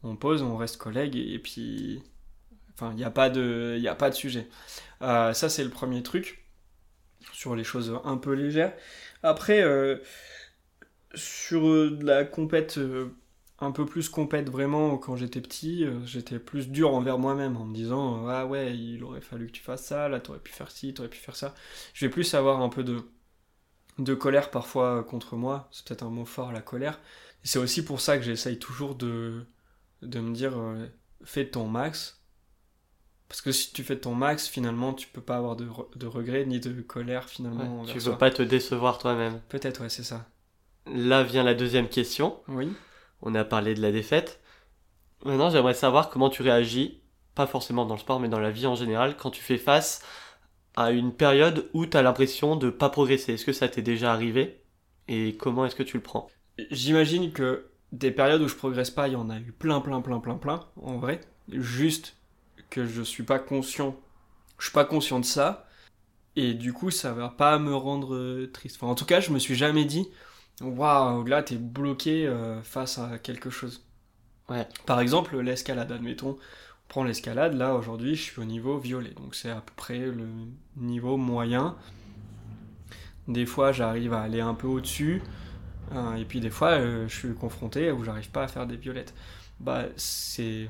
On pose, on reste collègues et, puis. Enfin, il n'y a, pas de, y a pas de sujet. Euh, ça, c'est le premier truc sur les choses un peu légères. Après, euh, sur euh, la compète, un peu plus compète vraiment, quand j'étais petit, j'étais plus dur envers moi-même en me disant Ah ouais, il aurait fallu que tu fasses ça, là t'aurais pu faire ci, t'aurais pu faire ça. Je vais plus avoir un peu de, de colère parfois contre moi, c'est peut-être un mot fort, la colère. C'est aussi pour ça que j'essaye toujours de, de me dire Fais ton max, parce que si tu fais ton max, finalement, tu peux pas avoir de, de regrets ni de colère finalement. tu veux pas te décevoir toi-même. Peut-être, ouais, c'est ça. Là vient la deuxième question. Oui. On a parlé de la défaite. Maintenant, j'aimerais savoir comment tu réagis, pas forcément dans le sport, mais dans la vie en général, quand tu fais face à une période où tu as l'impression de pas progresser. Est-ce que ça t'est déjà arrivé? Et comment est-ce que tu le prends? J'imagine que des périodes où je progresse pas, il y en a eu plein, plein, plein, plein, plein, en vrai. Juste que je suis pas conscient. Je suis pas conscient de ça. Et du coup, ça va pas me rendre euh, triste. Enfin, en tout cas, je me suis jamais dit, waouh, là, t'es bloqué euh, face à quelque chose. Ouais. Par exemple, l'escalade, admettons, on prend l'escalade, là, aujourd'hui, je suis au niveau violet. Donc, c'est à peu près le niveau moyen. Des fois, j'arrive à aller un peu au-dessus. Hein, et puis, des fois, euh, je suis confronté où j'arrive pas à faire des violettes. Bah, c'est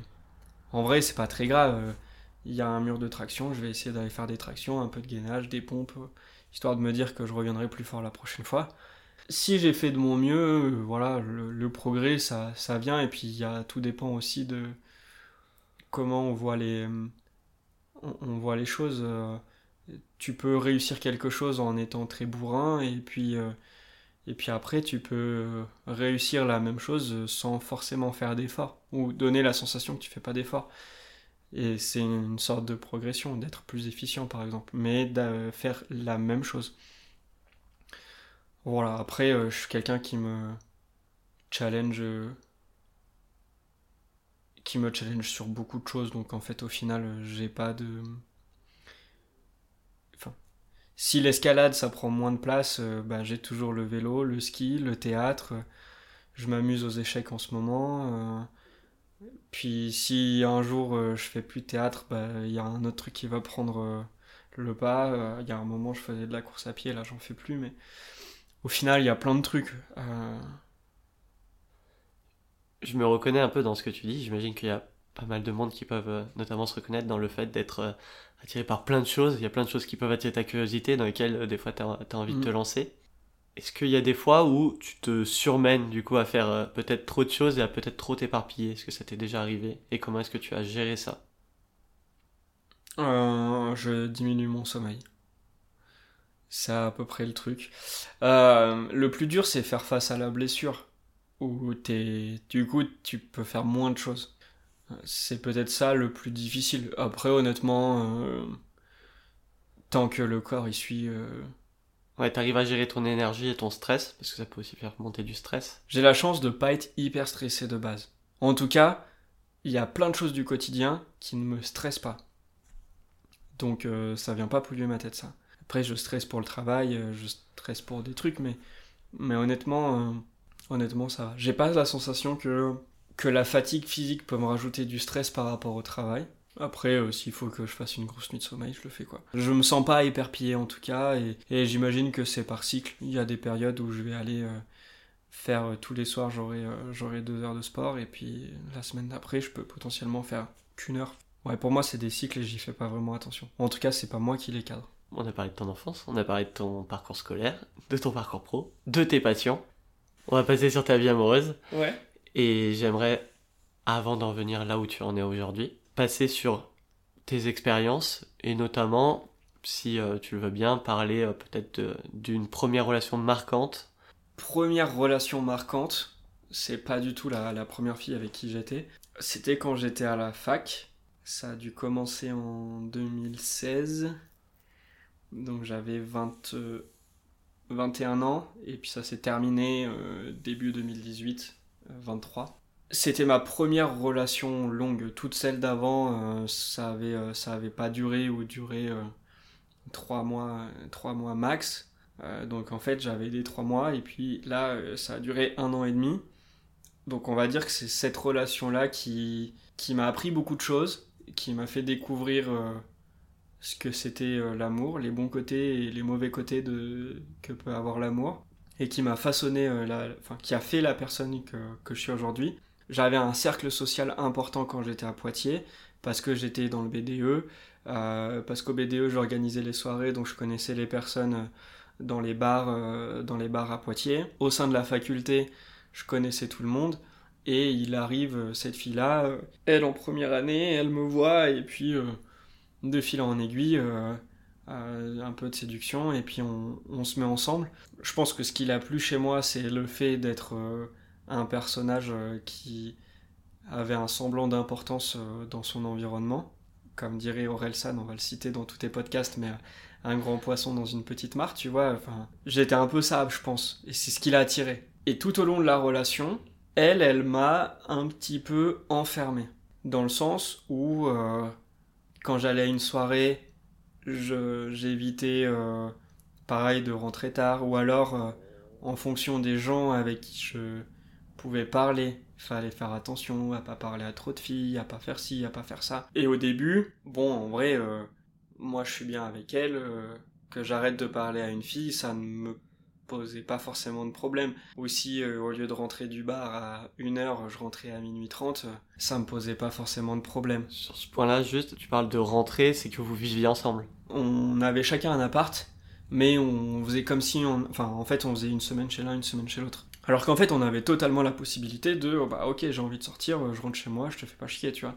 en vrai, c'est pas très grave. Il y a un mur de traction, je vais essayer d'aller faire des tractions, un peu de gainage, des pompes, histoire de me dire que je reviendrai plus fort la prochaine fois. Si j'ai fait de mon mieux, voilà, le, progrès, ça, ça vient, et puis y a, tout dépend aussi de comment on voit les, on, voit les choses. tu peux réussir quelque chose en étant très bourrin et puis et puis après, tu peux réussir la même chose sans forcément faire d'effort, ou donner la sensation que tu fais pas d'effort. Et c'est une sorte de progression, d'être plus efficient par exemple, mais de faire la même chose. Voilà, après, euh, je suis quelqu'un qui me challenge. qui me challenge sur beaucoup de choses, donc en fait, au final, j'ai pas de si l'escalade ça prend moins de place, euh, bah, j'ai toujours le vélo, le ski, le théâtre. Je m'amuse aux échecs en ce moment. Euh. puis si un jour euh, je fais plus de théâtre, bah, il y a un autre truc qui va prendre le pas. Il y a un moment je faisais de la course à pied, là j'en fais plus, mais au final il y a plein de trucs. Je me reconnais un peu dans ce que tu dis. J'imagine qu'il y a pas mal de monde qui peuvent notamment se reconnaître dans le fait d'être attiré par plein de choses. Il y a plein de choses qui peuvent attirer ta curiosité, dans lesquelles euh, des fois tu as, envie de te mm. lancer. Est-ce qu'il y a des fois où tu te surmènes du coup à faire euh, peut-être trop de choses et à peut-être trop t'éparpiller? Est-ce que ça t'est déjà arrivé? Et comment est-ce que tu as géré ça? Euh, Je diminue mon sommeil. C'est à peu près le truc. le plus dur, c'est faire face à la blessure. Où es... du coup, tu peux faire moins de choses. C'est peut-être ça le plus difficile. Après, honnêtement, euh, tant que le corps il suit. Euh, ouais, t'arrives à gérer ton énergie et ton stress, parce que ça peut aussi faire monter du stress. J'ai la chance de pas être hyper stressé de base. En tout cas, il y a plein de choses du quotidien qui ne me stressent pas. Donc euh, ça vient pas polluer ma tête ça. Après, je stresse pour le travail, je stresse pour des trucs, mais, mais honnêtement, honnêtement, ça va. J'ai pas la sensation que que la fatigue physique peut me rajouter du stress par rapport au travail. Après, euh, s'il faut que je fasse une grosse nuit de sommeil, je le fais quoi. Je me sens pas éperpillé en tout cas, et, j'imagine que c'est par cycle. Il y a des périodes où je vais aller euh, faire euh, tous les soirs, j'aurai deux heures de sport, et puis la semaine d'après, je peux potentiellement faire qu'une heure. Ouais, pour moi, c'est des cycles et j'y fais pas vraiment attention. En tout cas, c'est pas moi qui les cadre. On a parlé de ton enfance, on a parlé de ton parcours scolaire, de ton parcours pro, de tes passions. On va passer sur ta vie amoureuse. Ouais. Et j'aimerais, avant d'en venir là où tu en es aujourd'hui, passer sur tes expériences et notamment, si euh, tu le veux bien, parler euh, peut-être d'une première relation marquante. Première relation marquante, c'est pas du tout la, première fille avec qui j'étais. C'était quand j'étais à la fac. Ça a dû commencer en 2016. Donc j'avais 21 euh, ans. Et puis ça s'est terminé début 2018 23. C'était ma première relation longue. Toutes celles d'avant, euh, ça, avait, euh, ça avait pas duré ou duré 3 euh, mois, 3 mois max. donc en fait, j'avais des 3 mois et puis là, ça a duré un an et demi. Donc on va dire que c'est cette relation-là qui, qui m'a appris beaucoup de choses, qui m'a fait découvrir ce que c'était l'amour, les bons côtés et les mauvais côtés de, que peut avoir l'amour et qui m'a façonné, euh, enfin, qui a fait la personne que, je suis aujourd'hui. J'avais un cercle social important quand j'étais à Poitiers, parce que j'étais dans le BDE, euh, parce qu'au BDE j'organisais les soirées, donc je connaissais les personnes euh, dans les bars, dans les bars à Poitiers. Au sein de la faculté, je connaissais tout le monde. Et il arrive, cette fille-là, elle en première année, elle me voit, et puis de fil en aiguille, un peu de séduction et puis on, se met ensemble. Je pense que ce qui l'a plu chez moi, c'est le fait d'être euh, un personnage euh, qui avait un semblant d'importance dans son environnement. Comme dirait Aurel San, on va le citer dans tous tes podcasts, mais un grand poisson dans une petite mare, tu vois. J'étais un peu ça, je pense, et c'est ce qui l'a attiré. Et tout au long de la relation, elle, elle m'a un petit peu enfermé. Dans le sens où, quand j'allais à une soirée, j'évitais euh, pareil de rentrer tard ou alors euh, en fonction des gens avec qui je pouvais parler fallait faire attention à pas parler à trop de filles à pas faire ci à pas faire ça. Et au début bon en vrai euh, moi je suis bien avec elle que j'arrête de parler à une fille ça ne me posait pas forcément de problème. Aussi, au lieu de rentrer du bar à 1h, je rentrais à minuit 30, ça me posait pas forcément de problème. Sur ce point-là, juste, tu parles de rentrer, c'est que vous viviez ensemble on avait chacun un appart, mais on faisait comme si, on, enfin, en fait, on faisait une semaine chez l'un, une semaine chez l'autre. Alors qu'en fait, on avait totalement la possibilité de, oh bah ok, j'ai envie de sortir, euh, je rentre chez moi, je te fais pas chier, tu vois.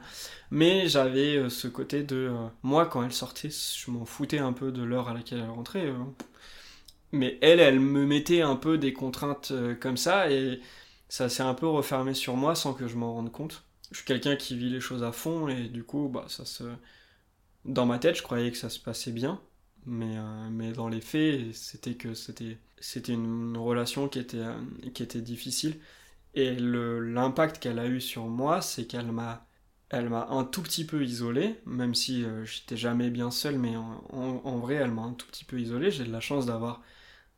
Mais j'avais euh, ce côté de, euh, moi, quand elle sortait, je m'en foutais un peu de l'heure à laquelle elle rentrait. Mais elle, elle me mettait un peu des contraintes comme ça, et ça s'est un peu refermé sur moi sans que je m'en rende compte. Je suis quelqu'un qui vit les choses à fond, et du coup, bah ça se... Dans ma tête, je croyais que ça se passait bien, mais, mais dans les faits, c'était que c'était une relation qui était, euh, qui était difficile. Et l'impact qu'elle a eu sur moi, c'est qu'elle m'a un tout petit peu isolé, même si euh, j'étais jamais bien seul, mais en, vrai, elle m'a un tout petit peu isolé. J'ai de la chance d'avoir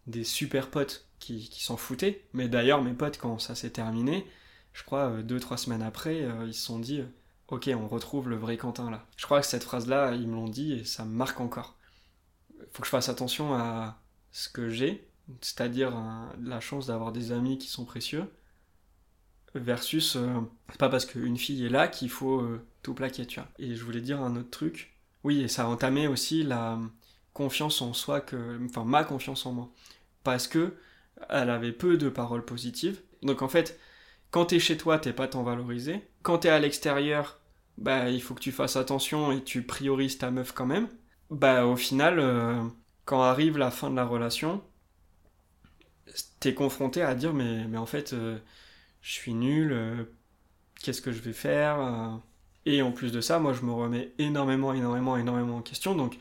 des super potes qui, qui s'en foutaient. Mais d'ailleurs, mes potes, quand ça s'est terminé, je crois, euh, deux, trois semaines après, ils se sont dit Ok, on retrouve le vrai Quentin là. Je crois que cette phrase-là, ils me l'ont dit et ça me marque encore. Faut que je fasse attention à ce que j'ai c'est-à-dire la chance d'avoir des amis qui sont précieux, versus euh, c'est pas parce qu'une fille est là qu'il faut euh, tout plaquer, tu vois. Et je voulais dire un autre truc. Oui, et ça a entamé aussi la confiance en soi, que, enfin ma confiance en moi. Parce que elle avait peu de paroles positives. Donc en fait, quand t'es chez toi, t'es pas tant valorisé. Quand t'es à l'extérieur, bah il faut que tu fasses attention et tu priorises ta meuf quand même. Bah au final, euh, quand arrive la fin de la relation, t'es confronté à dire mais, mais en fait euh, je suis nul, euh, qu'est-ce que je vais faire. Et en plus de ça, moi je me remets énormément, énormément, énormément en question. Donc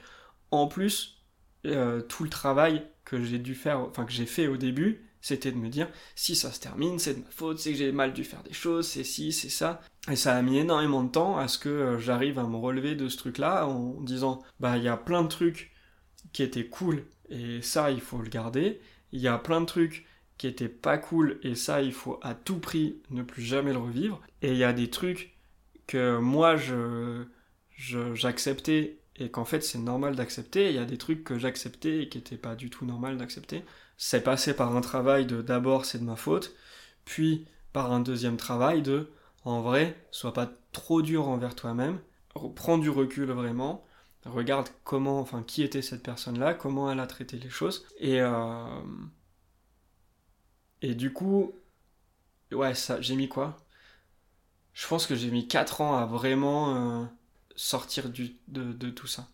en plus, tout le travail que j'ai dû faire, enfin que j'ai fait au début, c'était de me dire si ça se termine, c'est de ma faute, c'est que j'ai mal dû faire des choses, c'est ci, c'est ça. Et ça a mis énormément de temps à ce que j'arrive à me relever de ce truc-là en disant bah il y a plein de trucs qui étaient cool et ça il faut le garder. Il y a plein de trucs qui étaient pas cool et ça il faut à tout prix ne plus jamais le revivre. Et il y a des trucs que moi je j'acceptais et qu'en fait c'est normal d'accepter. Il y a des trucs que j'acceptais et qui étaient pas du tout normal d'accepter. C'est passé par un travail de d'abord c'est de ma faute, puis par un deuxième travail de en vrai, sois pas trop dur envers toi-même, prends du recul vraiment, regarde comment, enfin qui était cette personne-là, comment elle a traité les choses, et euh, et du coup, ouais, ça, j'ai mis quoi? Je pense que j'ai mis 4 ans à vraiment euh, sortir du, de, tout ça.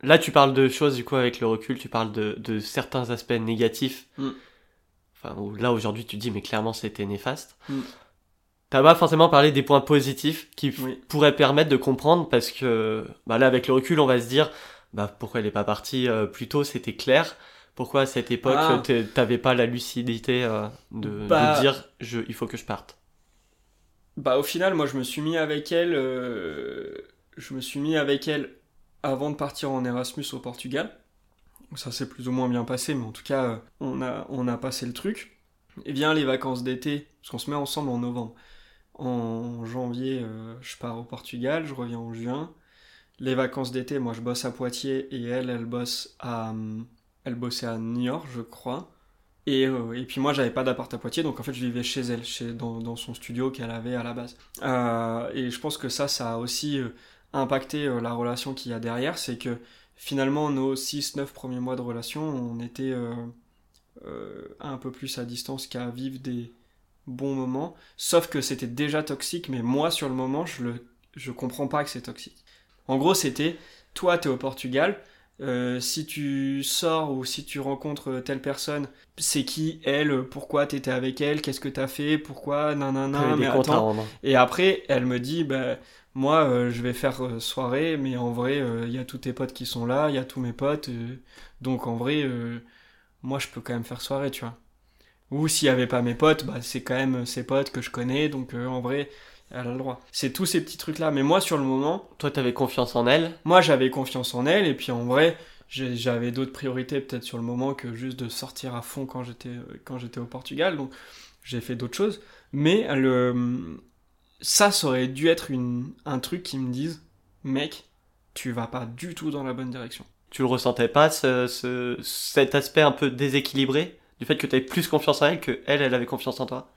Là, tu parles de choses, du coup, avec le recul, tu parles de, certains aspects négatifs. Mm. Enfin, là, aujourd'hui, tu dis, mais clairement, c'était néfaste. Mm. T'as pas forcément parlé des points positifs qui pourraient permettre de comprendre, parce que bah là, avec le recul, on va se dire, bah, pourquoi elle est pas partie euh, plus tôt, c'était clair. Pourquoi à cette époque, ah. t'avais pas la lucidité euh, de, bah. dire je, il faut que je parte? Bah au final, moi je me suis mis avec elle, euh, je me suis mis avec elle avant de partir en Erasmus au Portugal. Ça s'est plus ou moins bien passé, mais en tout cas, euh, on a, on a passé le truc. Et bien les vacances d'été, parce qu'on se met ensemble en novembre. En janvier, je pars au Portugal, je reviens en juin. Les vacances d'été, moi je bosse à Poitiers et elle, elle bosse à, hum, elle bossait à Niort, je crois. Et, euh, et puis moi, j'avais pas d'appart à Poitiers, donc en fait, je vivais chez elle, chez, dans, dans son studio qu'elle avait à la base. Euh, et je pense que ça, ça a aussi euh, impacté la relation qu'il y a derrière. C'est que finalement, nos 6-9 premiers mois de relation, on était un peu plus à distance qu'à vivre des bons moments. Sauf que c'était déjà toxique, mais moi, sur le moment, je, le, je comprends pas que c'est toxique. En gros, c'était toi, t'es au Portugal, euh, si tu sors ou si tu rencontres telle personne, c'est qui elle, pourquoi t'étais avec elle, qu'est-ce que t'as fait, pourquoi, nanana, mais attends. Et après, elle me dit, bah, moi, euh, je vais faire euh, soirée, mais en vrai, il y a tous tes potes qui sont là, il y a tous mes potes, donc en vrai, moi, je peux quand même faire soirée, tu vois. Ou s'il y avait pas mes potes, bah, c'est quand même ses potes que je connais, donc en vrai, elle a le droit. C'est tous ces petits trucs-là. Mais moi, sur le moment. Toi, t'avais confiance en elle? Moi, j'avais confiance en elle. Et puis, en vrai, j'avais d'autres priorités, peut-être sur le moment, que juste de sortir à fond quand j'étais, quand j'étais au Portugal. Donc, j'ai fait d'autres choses. Mais le, ça, ça aurait dû être une, un truc qui me dise Mec, tu vas pas du tout dans la bonne direction. Tu le ressentais pas, ce, cet aspect un peu déséquilibré Du fait que tu avais plus confiance en elle que elle, elle avait confiance en toi?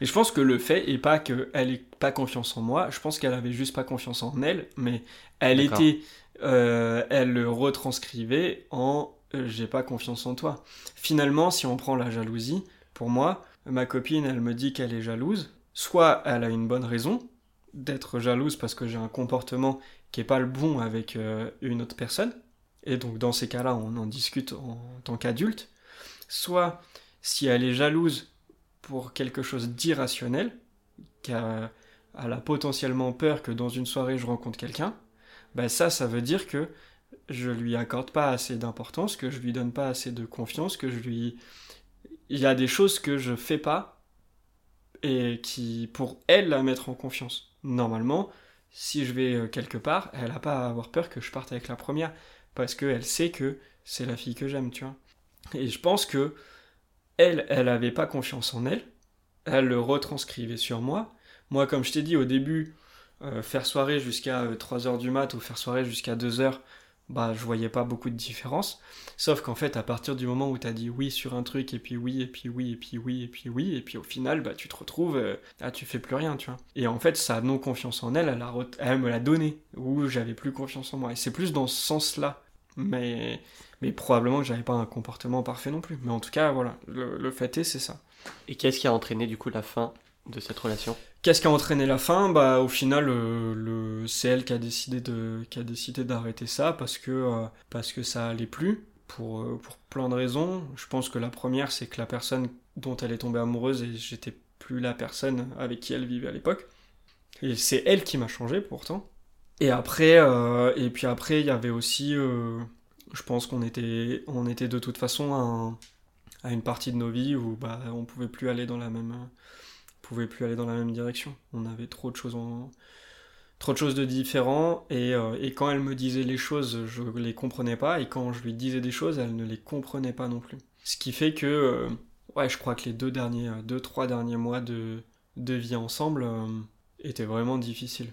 Mais je pense que le fait est pas qu'elle ait pas confiance en moi, je pense qu'elle avait juste pas confiance en elle, mais elle était, euh, elle le retranscrivait en euh, j'ai pas confiance en toi. Finalement, si on prend la jalousie, pour moi, ma copine, elle me dit qu'elle est jalouse, soit elle a une bonne raison d'être jalouse parce que j'ai un comportement qui est pas le bon avec euh, une autre personne, et donc dans ces cas-là, on en discute en tant qu'adulte, soit si elle est jalouse pour quelque chose d'irrationnel, qu'elle a potentiellement peur que dans une soirée je rencontre quelqu'un, ben ça, ça veut dire que je lui accorde pas assez d'importance, que je lui donne pas assez de confiance, que je lui... Il y a des choses que je fais pas et qui, pour elle, la mettre en confiance. Normalement, si je vais euh, quelque part, elle n'a pas à avoir peur que je parte avec la première, parce qu'elle sait que c'est la fille que j'aime, tu vois. Et je pense que elle, elle avait pas confiance en elle, elle le retranscrivait sur moi. Moi, comme je t'ai dit au début, euh, faire soirée jusqu'à 3h euh, du mat ou faire soirée jusqu'à 2h, bah je voyais pas beaucoup de différence. Sauf qu'en fait, à partir du moment où tu as dit oui sur un truc, et puis oui, et puis oui, et puis oui, et puis oui, et puis au final, bah tu te retrouves, euh, ah tu fais plus rien, tu vois. Et en fait, sa non-confiance en elle, elle, elle me l'a donné, où j'avais plus confiance en moi. Et c'est plus dans ce sens-là. Mais, mais probablement que j'avais pas un comportement parfait non plus. Mais en tout cas, voilà, le, le fait est, c'est ça. Et qu'est-ce qui a entraîné du coup la fin de cette relation Qu'est-ce qui a entraîné la fin? Bah au final, euh, le, c'est elle qui a décidé d'arrêter ça parce que euh, ça allait plus pour euh, pour plein de raisons. Je pense que la première, c'est que la personne dont elle est tombée amoureuse et j'étais plus la personne avec qui elle vivait à l'époque. Et c'est elle qui m'a changé pourtant. Et après, et puis après, il y avait aussi, je pense qu'on était, de toute façon à, à, une partie de nos vies où bah on pouvait plus aller dans la même pouvait plus aller dans la même direction. On avait trop de choses en trop de choses de différents et, euh, et, quand elle me disait les choses, je les comprenais pas et quand je lui disais des choses, elle ne les comprenait pas non plus. Ce qui fait que euh, ouais, je crois que les deux derniers euh, deux trois derniers mois de de vie ensemble étaient vraiment difficiles.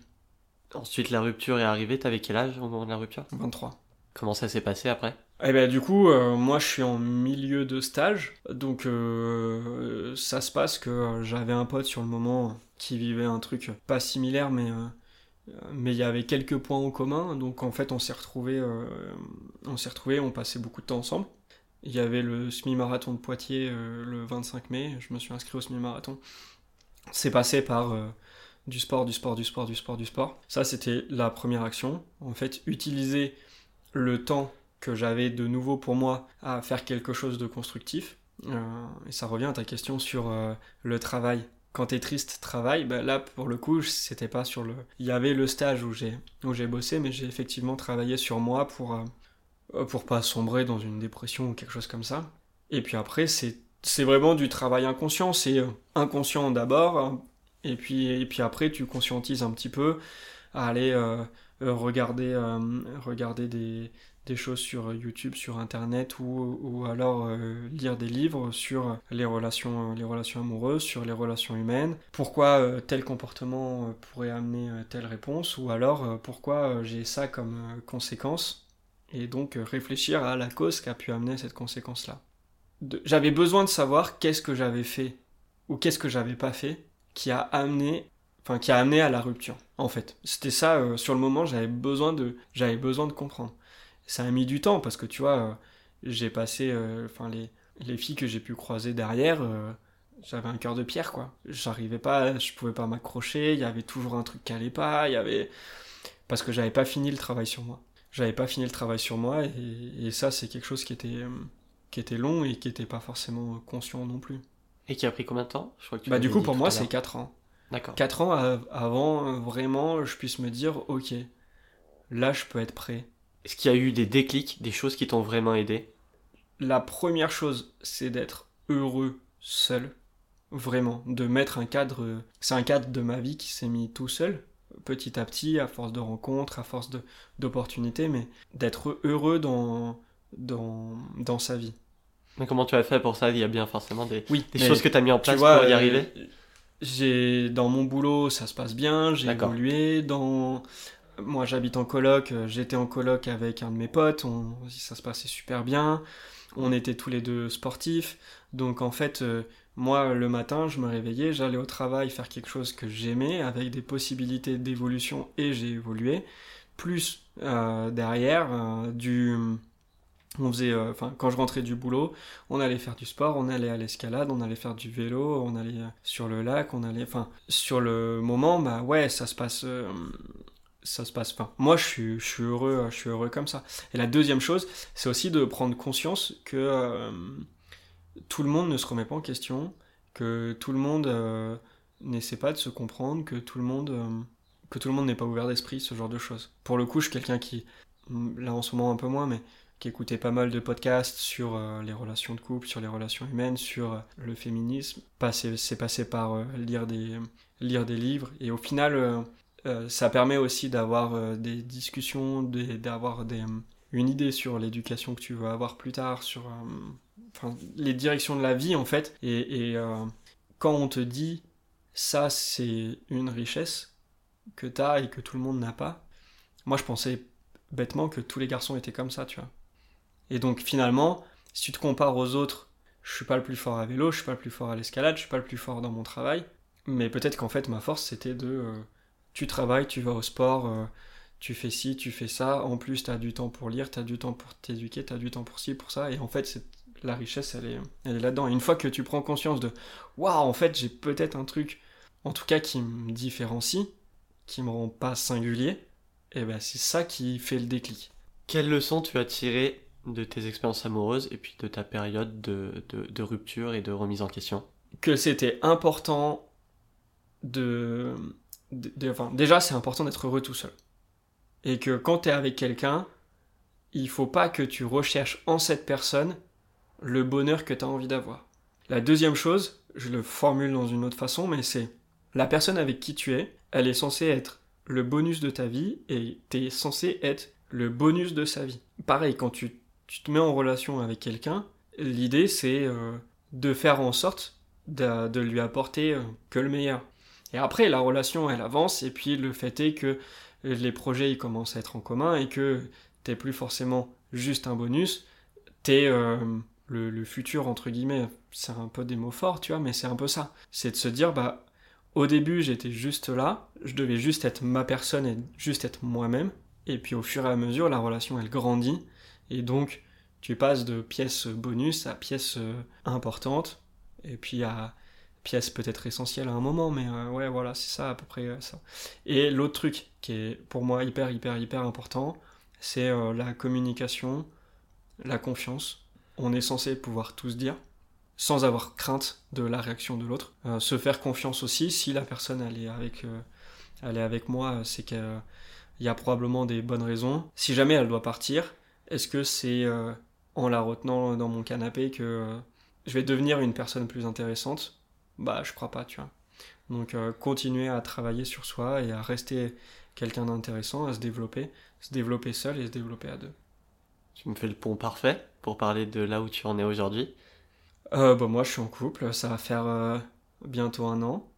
Ensuite, la rupture est arrivée, t'avais quel âge au moment de la rupture? 23. Comment ça s'est passé après? Eh ben, du coup, euh, moi je suis en milieu de stage, donc euh, ça se passe que euh, j'avais un pote sur le moment qui vivait un truc pas similaire, mais mais il y avait quelques points en commun, donc en fait on s'est retrouvés, on s'est retrouvés, on passait beaucoup de temps ensemble. Il y avait le semi-marathon de Poitiers le 25 mai, je me suis inscrit au semi-marathon. C'est passé par du sport, du sport, du sport, du sport, du sport. Ça c'était la première action. En fait, utiliser le temps que j'avais de nouveau pour moi à faire quelque chose de constructif. Euh, et ça revient à ta question sur euh, le travail. Quand t'es triste, travail, bah là pour le coup, c'était pas sur le. Il y avait le stage où j'ai où j'ai bossé, mais j'ai effectivement travaillé sur moi pour euh, pour pas sombrer dans une dépression ou quelque chose comme ça. Et puis après, c'est c'est vraiment du travail inconscient. C'est inconscient d'abord, et puis et puis après tu conscientises un petit peu à aller regarder regarder des des choses sur YouTube, sur Internet, ou, ou alors euh, lire des livres sur les relations, les relations amoureuses, sur les relations humaines, pourquoi euh, tel comportement euh, pourrait amener telle réponse, ou alors pourquoi j'ai ça comme conséquence, et donc réfléchir à la cause qui a pu amener cette conséquence-là. J'avais besoin de savoir qu'est-ce que j'avais fait, ou qu'est-ce que j'avais pas fait, qui a amené enfin qui a amené à la rupture en fait. C'était ça sur le moment j'avais besoin de j'avais besoin de comprendre ça a mis du temps parce que tu vois, euh, j'ai passé, euh, enfin les, les filles que j'ai pu croiser derrière, euh, j'avais un cœur de pierre quoi. J'arrivais pas, je pouvais pas m'accrocher, il y avait toujours un truc qui allait pas, il y avait parce que j'avais pas fini le travail sur moi. J'avais pas fini le travail sur moi et, et ça c'est quelque chose qui était qui était long et qui était pas forcément conscient non plus. Et qui a pris combien de temps? Je crois que Bah du coup pour moi c'est 4 ans. D'accord. 4 ans avant vraiment je puisse me dire OK. Là je peux être prêt est-ce qu'il y a eu des déclics, des choses qui t'ont vraiment aidé? La première chose, c'est d'être heureux seul. Vraiment, de mettre un cadre. C'est un cadre de ma vie qui s'est mis tout seul, petit à petit, à force de rencontres, à force d'opportunités, mais d'être heureux dans, dans, dans sa vie. Mais comment tu as fait pour ça? Il y a bien forcément des, oui, des choses que tu as mis en place pour y arriver euh, j'ai dans mon boulot ça se passe bien j'ai évolué dans moi j'habite en coloc, euh, j'étais en coloc avec un de mes potes, on, ça se passait super bien, on était tous les deux sportifs, donc en fait euh, moi le matin je me réveillais, j'allais au travail faire quelque chose que j'aimais avec des possibilités d'évolution et j'ai évolué, plus euh, derrière du On faisait, enfin, quand je rentrais du boulot, on allait faire du sport, on allait à l'escalade, on allait faire du vélo, on allait sur le lac, on allait, enfin, sur le moment, bah ouais, ça se passe, ça se passe. Enfin, moi, je suis, je suis heureux, je suis heureux comme ça. Et la deuxième chose, c'est aussi de prendre conscience que tout le monde ne se remet pas en question, que tout le monde euh, n'essaie pas de se comprendre, que tout le monde euh, que tout le monde n'est pas ouvert d'esprit, ce genre de choses. Pour le coup, je suis quelqu'un qui, mm, là en ce moment un peu moins, mais qui écoutait pas mal de podcasts sur euh, les relations de couple, sur les relations humaines, sur le féminisme. C'est passé par lire, des, lire des livres. Et au final, ça permet aussi d'avoir des discussions, d'avoir des, une idée sur l'éducation que tu veux avoir plus tard, sur les directions de la vie en fait. Et, euh, quand on te dit ça c'est une richesse que t'as et que tout le monde n'a pas, moi je pensais bêtement que tous les garçons étaient comme ça, tu vois. Et donc finalement, si tu te compares aux autres, je suis pas le plus fort à vélo, je suis pas le plus fort à l'escalade, je suis pas le plus fort dans mon travail, mais peut-être qu'en fait ma force c'était de euh, tu travailles, tu vas au sport, euh, tu fais ci, tu fais ça, en plus tu as du temps pour lire, tu as du temps pour t'éduquer, tu as du temps pour ci, pour ça, et en fait c'est la richesse, elle est, elle est là-dedans. Et une fois que tu prends conscience de waouh, en fait, j'ai peut-être un truc, en tout cas, qui me différencie, qui me rend pas singulier, et eh ben c'est ça qui fait le déclic. Quelle leçon tu as tiré de tes expériences amoureuses et puis de ta période de, de, rupture et de remise en question? Que c'était important de. Déjà, c'est important d'être heureux tout seul. Et que quand tu es avec quelqu'un, il faut pas que tu recherches en cette personne le bonheur que tu as envie d'avoir. La deuxième chose, je le formule dans une autre façon, mais c'est la personne avec qui tu es, elle est censée être le bonus de ta vie et tu es censé être le bonus de sa vie. Pareil, quand tu, te mets en relation avec quelqu'un, l'idée c'est euh, de faire en sorte de, lui apporter euh, que le meilleur. Et après, la relation elle avance, et puis le fait est que les projets ils commencent à être en commun et que t'es plus forcément juste un bonus, t'es euh, le, futur, entre guillemets, c'est un peu des mots forts, tu vois, mais c'est un peu ça. C'est de se dire, bah, au début, j'étais juste là, je devais juste être ma personne et juste être moi-même, et puis au fur et à mesure, la relation, elle grandit, et donc, tu passes de pièce bonus à pièce euh, importante, et puis à pièce peut-être essentielle à un moment, mais euh, ouais, voilà, c'est ça à peu près euh, ça. Et l'autre truc qui est pour moi hyper, hyper, hyper important, c'est la communication, la confiance on est censé pouvoir tout se dire sans avoir crainte de la réaction de l'autre. Euh, se faire confiance aussi, si la personne elle est avec, euh, elle est avec moi, c'est qu'il y a probablement des bonnes raisons. Si jamais elle doit partir, est-ce que c'est euh, en la retenant dans mon canapé que je vais devenir une personne plus intéressante? Bah je crois pas, tu vois. Donc continuer à travailler sur soi et à rester quelqu'un d'intéressant, à se développer, se développer seul et se développer à deux. Tu me fais le pont parfait pour parler de là où tu en es aujourd'hui. Euh, bah moi je suis en couple, ça va faire euh, bientôt un an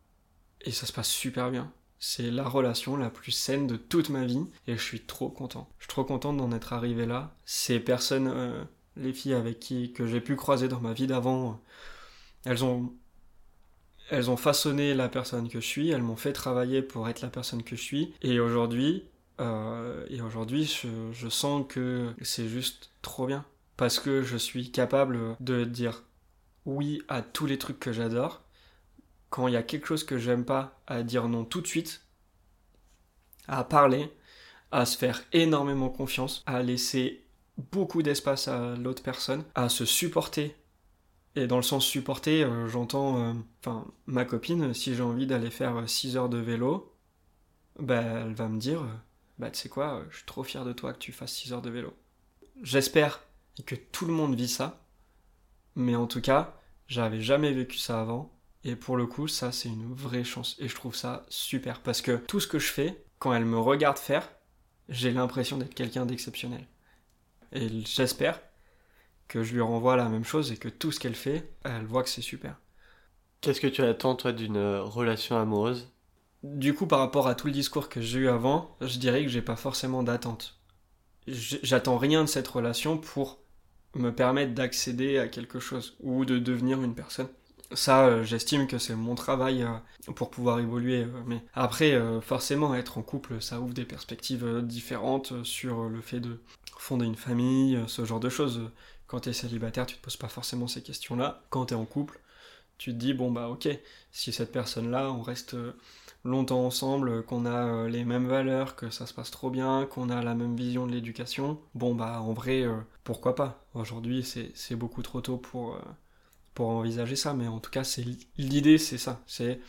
et ça se passe super bien. C'est la relation la plus saine de toute ma vie et je suis trop content. Je suis trop content d'en être arrivé là. Ces personnes, euh, les filles avec qui que j'ai pu croiser dans ma vie d'avant, elles ont elles ont façonné la personne que je suis, elles m'ont fait travailler pour être la personne que je suis et aujourd'hui euh, et aujourd'hui, je, sens que c'est juste trop bien. Parce que je suis capable de dire oui à tous les trucs que j'adore. Quand il y a quelque chose que j'aime pas, à dire non tout de suite. À parler, à se faire énormément confiance, à laisser beaucoup d'espace à l'autre personne, à se supporter. Et dans le sens supporter, euh, j'entends, euh, enfin, ma copine, si j'ai envie d'aller faire 6 heures de vélo, bah, elle va me dire, bah tu sais quoi, je suis trop fier de toi que tu fasses 6 heures de vélo. J'espère que tout le monde vit ça, mais en tout cas, j'avais jamais vécu ça avant, et pour le coup, ça c'est une vraie chance, et je trouve ça super, parce que tout ce que je fais, quand elle me regarde faire, j'ai l'impression d'être quelqu'un d'exceptionnel. Et j'espère que je lui renvoie la même chose et que tout ce qu'elle fait, elle voit que c'est super. Qu'est-ce que tu attends toi d'une relation amoureuse? Du coup, par rapport à tout le discours que j'ai eu avant, je dirais que j'ai pas forcément d'attente. J'attends rien de cette relation pour me permettre d'accéder à quelque chose ou de devenir une personne. Ça, j'estime que c'est mon travail pour pouvoir évoluer. mais après, forcément, être en couple, ça ouvre des perspectives différentes sur le fait de fonder une famille, ce genre de choses. Quand tu es célibataire, tu te poses pas forcément ces questions-là. Quand tu es en couple, tu te dis, bon bah ok, si cette personne-là, on reste longtemps ensemble, qu'on a euh, les mêmes valeurs, que ça se passe trop bien, qu'on a la même vision de l'éducation, bon bah en vrai, euh, pourquoi pas? Aujourd'hui c'est beaucoup trop tôt pour, euh, pour envisager ça, mais en tout cas l'idée c'est ça, c'est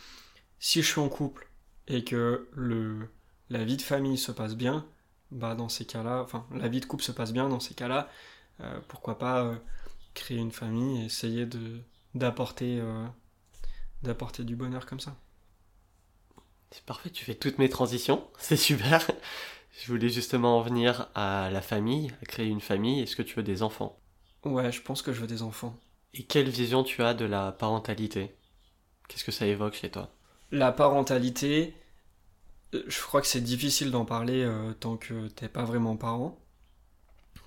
si je suis en couple et que le, la vie de famille se passe bien, bah dans ces cas-là, enfin la vie de couple se passe bien dans ces cas-là, pourquoi pas créer une famille et essayer de d'apporter d'apporter du bonheur comme ça. C'est parfait, tu fais toutes mes transitions, c'est super. Je voulais justement en venir à la famille, à créer une famille. Est-ce que tu veux des enfants? Ouais, je pense que je veux des enfants. Et quelle vision tu as de la parentalité? Qu'est-ce que ça évoque chez toi? La parentalité, euh, je crois que c'est difficile d'en parler euh, tant que t'es pas vraiment parent.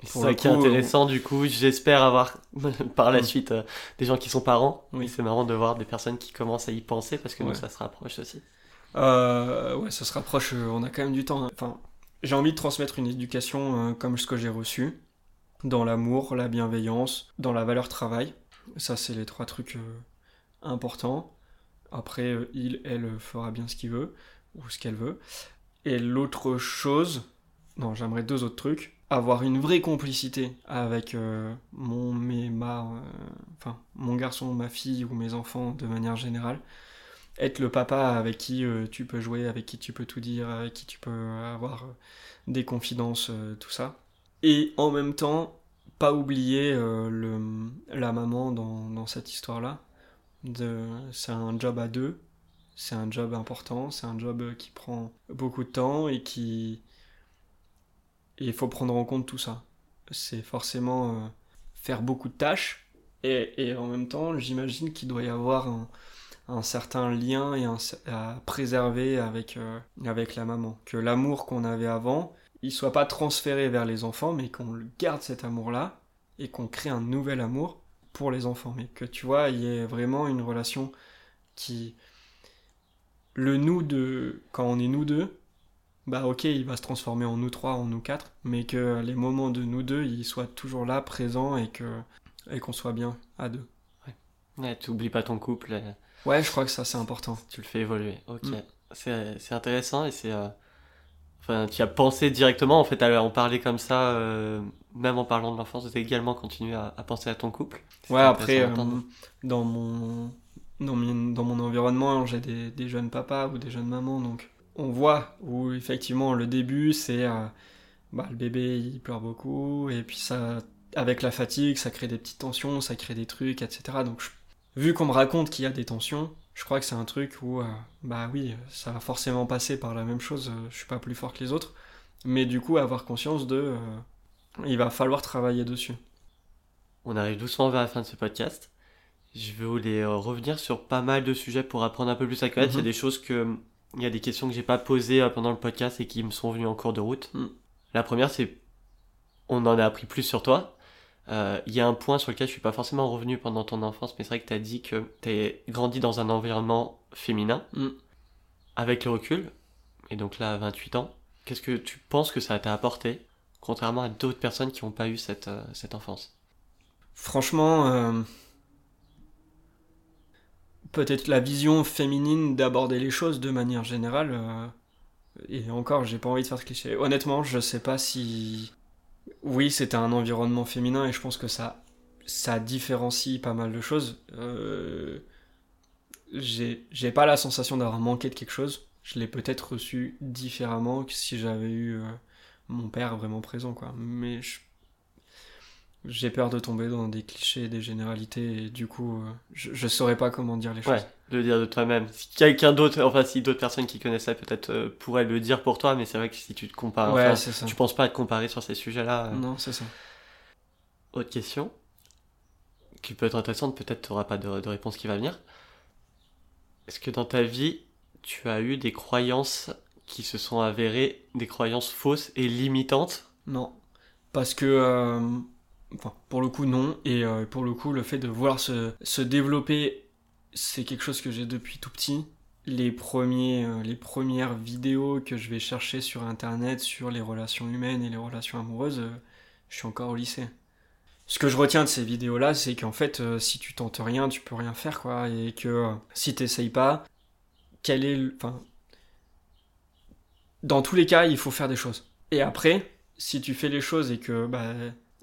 C'est ça qui est intéressant, du coup, j'espère avoir par la mm. suite euh, des gens qui sont parents. Oui. C'est marrant de voir des personnes qui commencent à y penser parce que nous, ça se rapproche aussi. Euh, ouais, ça se rapproche, euh, on a quand même du temps. Hein. Enfin, j'ai envie de transmettre une éducation euh, comme ce que j'ai reçu, dans l'amour, la bienveillance, dans la valeur travail. Ça, c'est les trois trucs importants. Après, il, elle fera bien ce qu'il veut, ou ce qu'elle veut. Et l'autre chose, non, j'aimerais deux autres trucs. Avoir une vraie complicité avec mon, mes, ma, enfin, mon garçon, ma fille ou mes enfants de manière générale être le papa avec qui euh, tu peux jouer, avec qui tu peux tout dire, avec qui tu peux avoir euh, des confidences, euh, tout ça. Et en même temps, pas oublier le, la maman dans, dans cette histoire-là. C'est un job à deux, c'est un job important, c'est un job qui prend beaucoup de temps et qui... il faut prendre en compte tout ça. C'est forcément faire beaucoup de tâches et, en même temps, j'imagine qu'il doit y avoir un un certain lien et à préserver avec, euh, avec la maman. Que l'amour qu'on avait avant, il soit pas transféré vers les enfants, mais qu'on garde cet amour-là et qu'on crée un nouvel amour pour les enfants. Mais que tu vois, il y ait vraiment une relation qui. Le nous de. Quand on est nous deux, bah ok, il va se transformer en nous trois, en nous quatre, mais que les moments de nous deux, ils soient toujours là, présents et que et qu'on soit bien à deux. Ouais. ouais tu oublies pas ton couple. Euh, Ouais, je crois que ça c'est important. Tu le fais évoluer. Ok. Mm. C'est intéressant et c'est. Euh, enfin, tu as pensé directement, en fait, à en parler comme ça, euh, même en parlant de l'enfance, tu as également continué à, penser à ton couple. Ouais, après, dans, mon, dans, mon, dans mon environnement, j'ai des, des, jeunes papas ou des jeunes mamans, donc on voit où effectivement le début c'est. bah, le bébé il pleure beaucoup, et puis ça. Avec la fatigue, ça crée des petites tensions, ça crée des trucs, etc. Donc je vu qu'on me raconte qu'il y a des tensions, je crois que c'est un truc où, euh, bah oui, ça va forcément passer par la même chose, euh, je suis pas plus fort que les autres, mais du coup avoir conscience de, euh, il va falloir travailler dessus. On arrive doucement vers la fin de ce podcast. Je voulais revenir sur pas mal de sujets pour apprendre un peu plus à connaître. Il y a mhm. des choses que, il y a des questions que j'ai pas posées pendant le podcast et qui me sont venues en cours de route. Mm. La première, c'est, on en a appris plus sur toi. Euh, il y a un point sur lequel je suis pas forcément revenu pendant ton enfance, mais c'est vrai que tu as dit que tu grandi dans un environnement féminin. Mm. Avec le recul, et donc là à 28 ans, qu'est-ce que tu penses que ça t'a apporté, contrairement à d'autres personnes qui n'ont pas eu cette, euh, cette enfance? Franchement, euh, peut-être la vision féminine d'aborder les choses de manière générale. et encore, j'ai pas envie de faire ce cliché. Honnêtement, je sais pas si oui, c'était un environnement féminin et je pense que ça, ça différencie pas mal de choses. Euh, j'ai pas la sensation d'avoir manqué de quelque chose. Je l'ai peut-être reçu différemment que si j'avais eu euh, mon père vraiment présent, quoi. Mais j'ai peur de tomber dans des clichés, des généralités, et du coup, euh, je, je saurais pas comment dire les choses. Ouais, le dire de toi-même. Si quelqu'un d'autre, enfin, si d'autres personnes qui connaissaient peut-être euh, pourraient le dire pour toi, mais c'est vrai que si tu te compares, ouais, ça. tu penses pas à te comparer sur ces sujets-là. Euh. Non, c'est ça. Autre question, qui peut être intéressante, peut-être tu n'auras pas de, de réponse qui va venir. Est-ce que dans ta vie, tu as eu des croyances qui se sont avérées des croyances fausses et limitantes? Non. Parce que Pour le coup, non. Et euh, pour le coup, le fait de vouloir se, se développer c'est quelque chose que j'ai depuis tout petit. Les, premiers, euh, les premières vidéos que je vais chercher sur internet sur les relations humaines et les relations amoureuses, euh, je suis encore au lycée. Ce que je retiens de ces vidéos-là, c'est qu'en fait, si tu tentes rien, tu peux rien faire, quoi. Et que si t'essayes pas, quel est. Enfin. Dans tous les cas, il faut faire des choses. Et après, si tu fais les choses et que bah,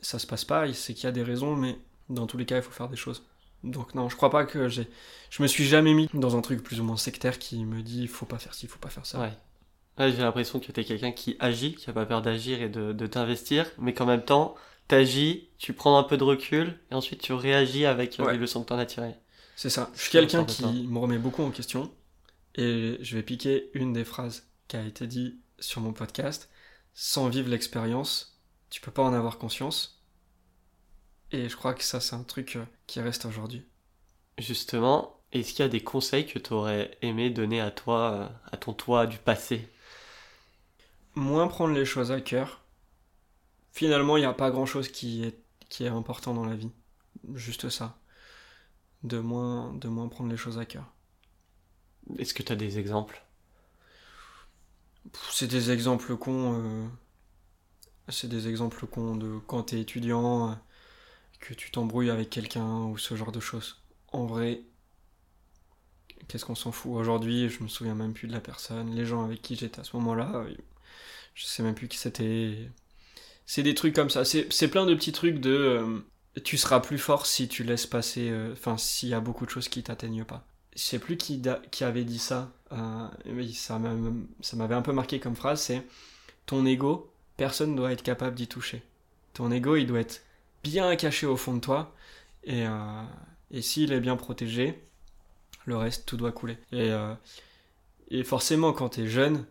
ça se passe pas, c'est qu'il y a des raisons, mais dans tous les cas, il faut faire des choses. Donc non, je crois pas que j'ai. Je me suis jamais mis dans un truc plus ou moins sectaire qui me dit faut pas faire ci, faut pas faire ça. Ouais. ouais j'ai l'impression que t'es quelqu'un qui agit, qui a pas peur d'agir et de, de t'investir, mais qu'en même temps, t'agis, tu prends un peu de recul et ensuite tu réagis avec euh, les leçons que t'en as tirées. C'est ça. Je suis quelqu'un qui me remet beaucoup en question et je vais piquer une des phrases qui a été dit sur mon podcast. Sans vivre l'expérience, tu peux pas en avoir conscience. Et je crois que ça, c'est un truc euh, qui reste aujourd'hui. Justement, est-ce qu'il y a des conseils que tu aurais aimé donner à toi, euh, à ton toi du passé? Moins prendre les choses à cœur. Finalement, il n'y a pas grand-chose qui est, qui est important dans la vie. Juste ça. De moins, de moins prendre les choses à cœur. Est-ce que tu as des exemples? C'est des exemples cons. Euh, c'est des exemples cons de quand tu es étudiant que tu t'embrouilles avec quelqu'un ou ce genre de choses. En vrai, qu'est-ce qu'on s'en fout? Aujourd'hui, je me souviens même plus de la personne, les gens avec qui j'étais à ce moment-là, je sais même plus qui c'était. C'est des trucs comme ça. C'est plein de petits trucs de. Euh, tu seras plus fort si tu laisses passer. Euh, enfin, s'il y a beaucoup de choses qui t'atteignent pas. Je sais plus qui, qui avait dit ça. Euh, ça m'avait un peu marqué comme phrase. C'est ton ego, personne ne doit être capable d'y toucher. Ton ego, il doit être bien caché au fond de toi. Et, euh, et s'il est bien protégé, le reste, tout doit couler. Et, euh, forcément, quand tu es jeune,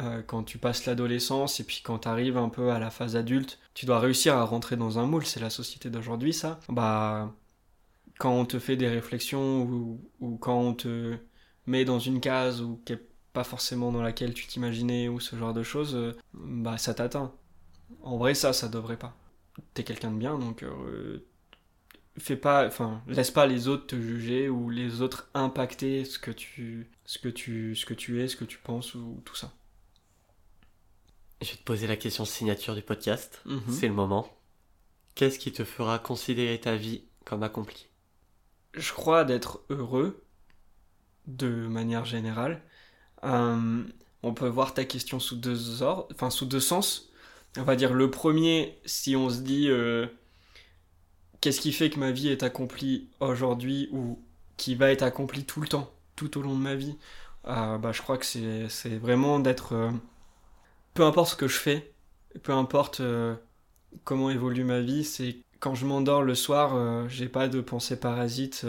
euh, quand tu passes l'adolescence et puis quand tu arrives un peu à la phase adulte, tu dois réussir à rentrer dans un moule. C'est la société d'aujourd'hui, ça. Bah, quand on te fait des réflexions ou, quand on te met dans une case ou qui pas forcément dans laquelle tu t'imaginais ou ce genre de choses, bah ça t'atteint. En vrai, ça, ça devrait pas t'es quelqu'un de bien, donc euh, fais pas, enfin, laisse pas les autres te juger ou les autres impacter ce que tu, ce que tu, ce que tu es, ce que tu penses ou tout ça. Je vais te poser la question signature du podcast. Mhm. C'est le moment. Qu'est-ce qui te fera considérer ta vie comme accomplie? Je crois d'être heureux, de manière générale. Euh, on peut voir ta question sous deux ordres, enfin sous deux sens on va dire le premier, si on se dit euh, qu'est-ce qui fait que ma vie est accomplie aujourd'hui ou qui va être accomplie tout le temps, tout au long de ma vie, euh, bah, je crois que c'est vraiment d'être... Euh, peu importe ce que je fais, peu importe comment évolue ma vie, c'est quand je m'endors le soir, j'ai pas de pensée parasite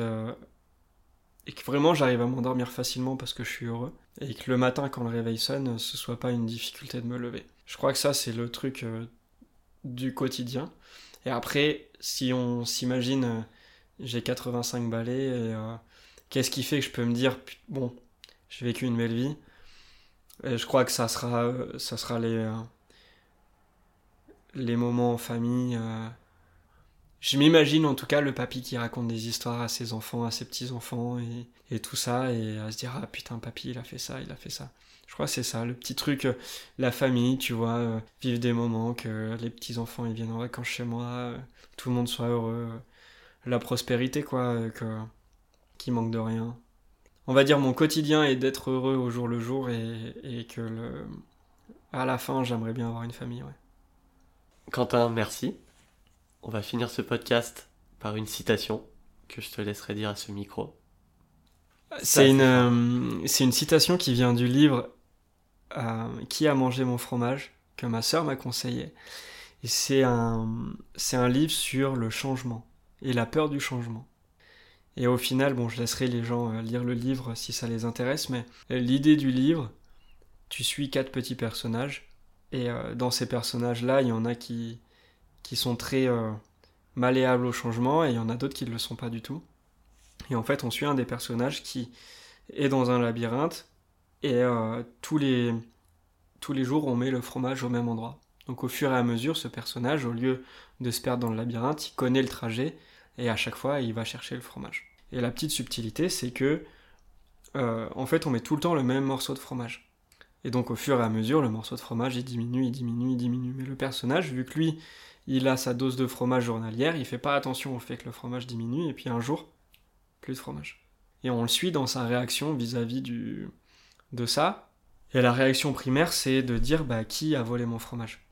et que vraiment j'arrive à m'endormir facilement parce que je suis heureux et que le matin quand le réveil sonne, ce soit pas une difficulté de me lever. Je crois que ça, c'est le truc euh, du quotidien. Et après, si on s'imagine, euh, j'ai 85 balais, et euh, qu'est-ce qui fait que je peux me dire, bon, j'ai vécu une belle vie et Je crois que ça sera, ça sera les, les moments en famille. Je m'imagine en tout cas le papy qui raconte des histoires à ses enfants, à ses petits-enfants et, et tout ça, et à se dire, ah putain, papy, il a fait ça, il a fait ça. Je crois que c'est ça, le petit truc, euh, la famille, tu vois, euh, vivre des moments, que les petits-enfants ils viennent en vacances chez moi, euh, tout le monde soit heureux, la prospérité, quoi, que, qui manque de rien. On va dire mon quotidien est d'être heureux au jour le jour et, et que le, à la fin, j'aimerais bien avoir une famille, ouais. Quentin, merci. On va finir ce podcast par une citation que je te laisserai dire à ce micro. C'est une, c'est une citation qui vient du livre euh, qui a mangé mon fromage que ma sœur m'a conseillé. Et c'est un, livre sur le changement et la peur du changement. Et au final, bon, je laisserai les gens euh, lire le livre si ça les intéresse, mais euh, l'idée du livre, tu suis quatre petits personnages, et dans ces personnages-là, il y en a qui, qui sont très malléables au changement, et il y en a d'autres qui ne le sont pas du tout. Et en fait, on suit un des personnages qui est dans un labyrinthe et euh, tous, les, tous les jours, on met le fromage au même endroit. Donc au fur et à mesure, ce personnage, au lieu de se perdre dans le labyrinthe, il connaît le trajet et à chaque fois, il va chercher le fromage. Et la petite subtilité, c'est que, euh, en fait, on met tout le temps le même morceau de fromage. Et donc, au fur et à mesure, le morceau de fromage, il diminue, il diminue, il diminue. Mais le personnage, vu que lui, il a sa dose de fromage journalière, il fait pas attention au fait que le fromage diminue, et puis un jour, plus de fromage. Et on le suit dans sa réaction vis-à-vis du... de ça. Et la réaction primaire, c'est de dire, bah, qui a volé mon fromage?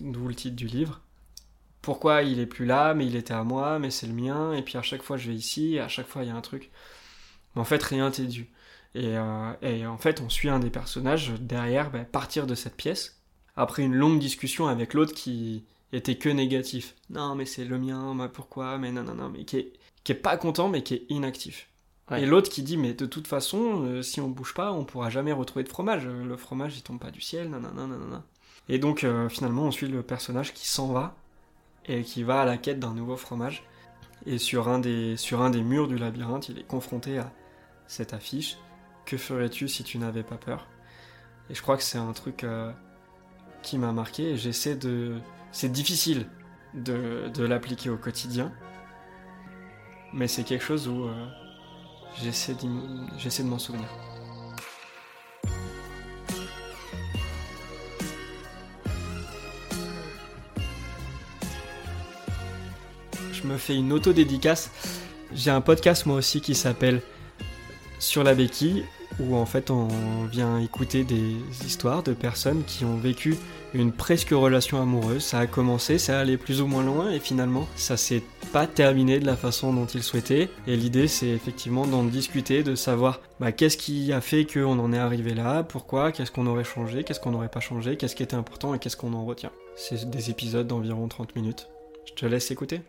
D'où le titre du livre pourquoi il est plus là, mais il était à moi, mais c'est le mien, et puis à chaque fois je vais ici, et à chaque fois il y a un truc. Mais en fait, rien t'est dû. Et, euh, en fait, on suit un des personnages derrière ben, partir de cette pièce, après une longue discussion avec l'autre qui était que négatif. Non, mais c'est le mien, mais pourquoi, mais non, non, non, mais qui est, qui est pas content, mais qui est inactif. Et l'autre qui dit, mais de toute façon, euh, si on bouge pas, on pourra jamais retrouver de fromage. Le fromage, il tombe pas du ciel, non, non, non, non, non. Et donc, euh, finalement, on suit le personnage qui s'en va, et qui va à la quête d'un nouveau fromage. Et sur un, des, sur un des murs du labyrinthe, il est confronté à cette affiche Que ferais-tu si tu n'avais pas peur? Et je crois que c'est un truc euh, qui m'a marqué et j'essaie de. C'est difficile de, de l'appliquer au quotidien, mais c'est quelque chose où euh, j'essaie de m'en souvenir. je me fais une auto-dédicace. J'ai un podcast moi aussi qui s'appelle Sur la béquille, où en fait on vient écouter des histoires de personnes qui ont vécu une presque relation amoureuse. Ça a commencé, ça allait plus ou moins loin, et finalement ça s'est pas terminé de la façon dont ils souhaitaient. Et l'idée c'est effectivement d'en discuter, de savoir bah, qu'est-ce qui a fait qu'on en est arrivé là, pourquoi, qu'est-ce qu'on aurait changé, qu'est-ce qu'on n'aurait pas changé, qu'est-ce qui était important et qu'est-ce qu'on en retient. C'est des épisodes d'environ 30 minutes. Je te laisse écouter.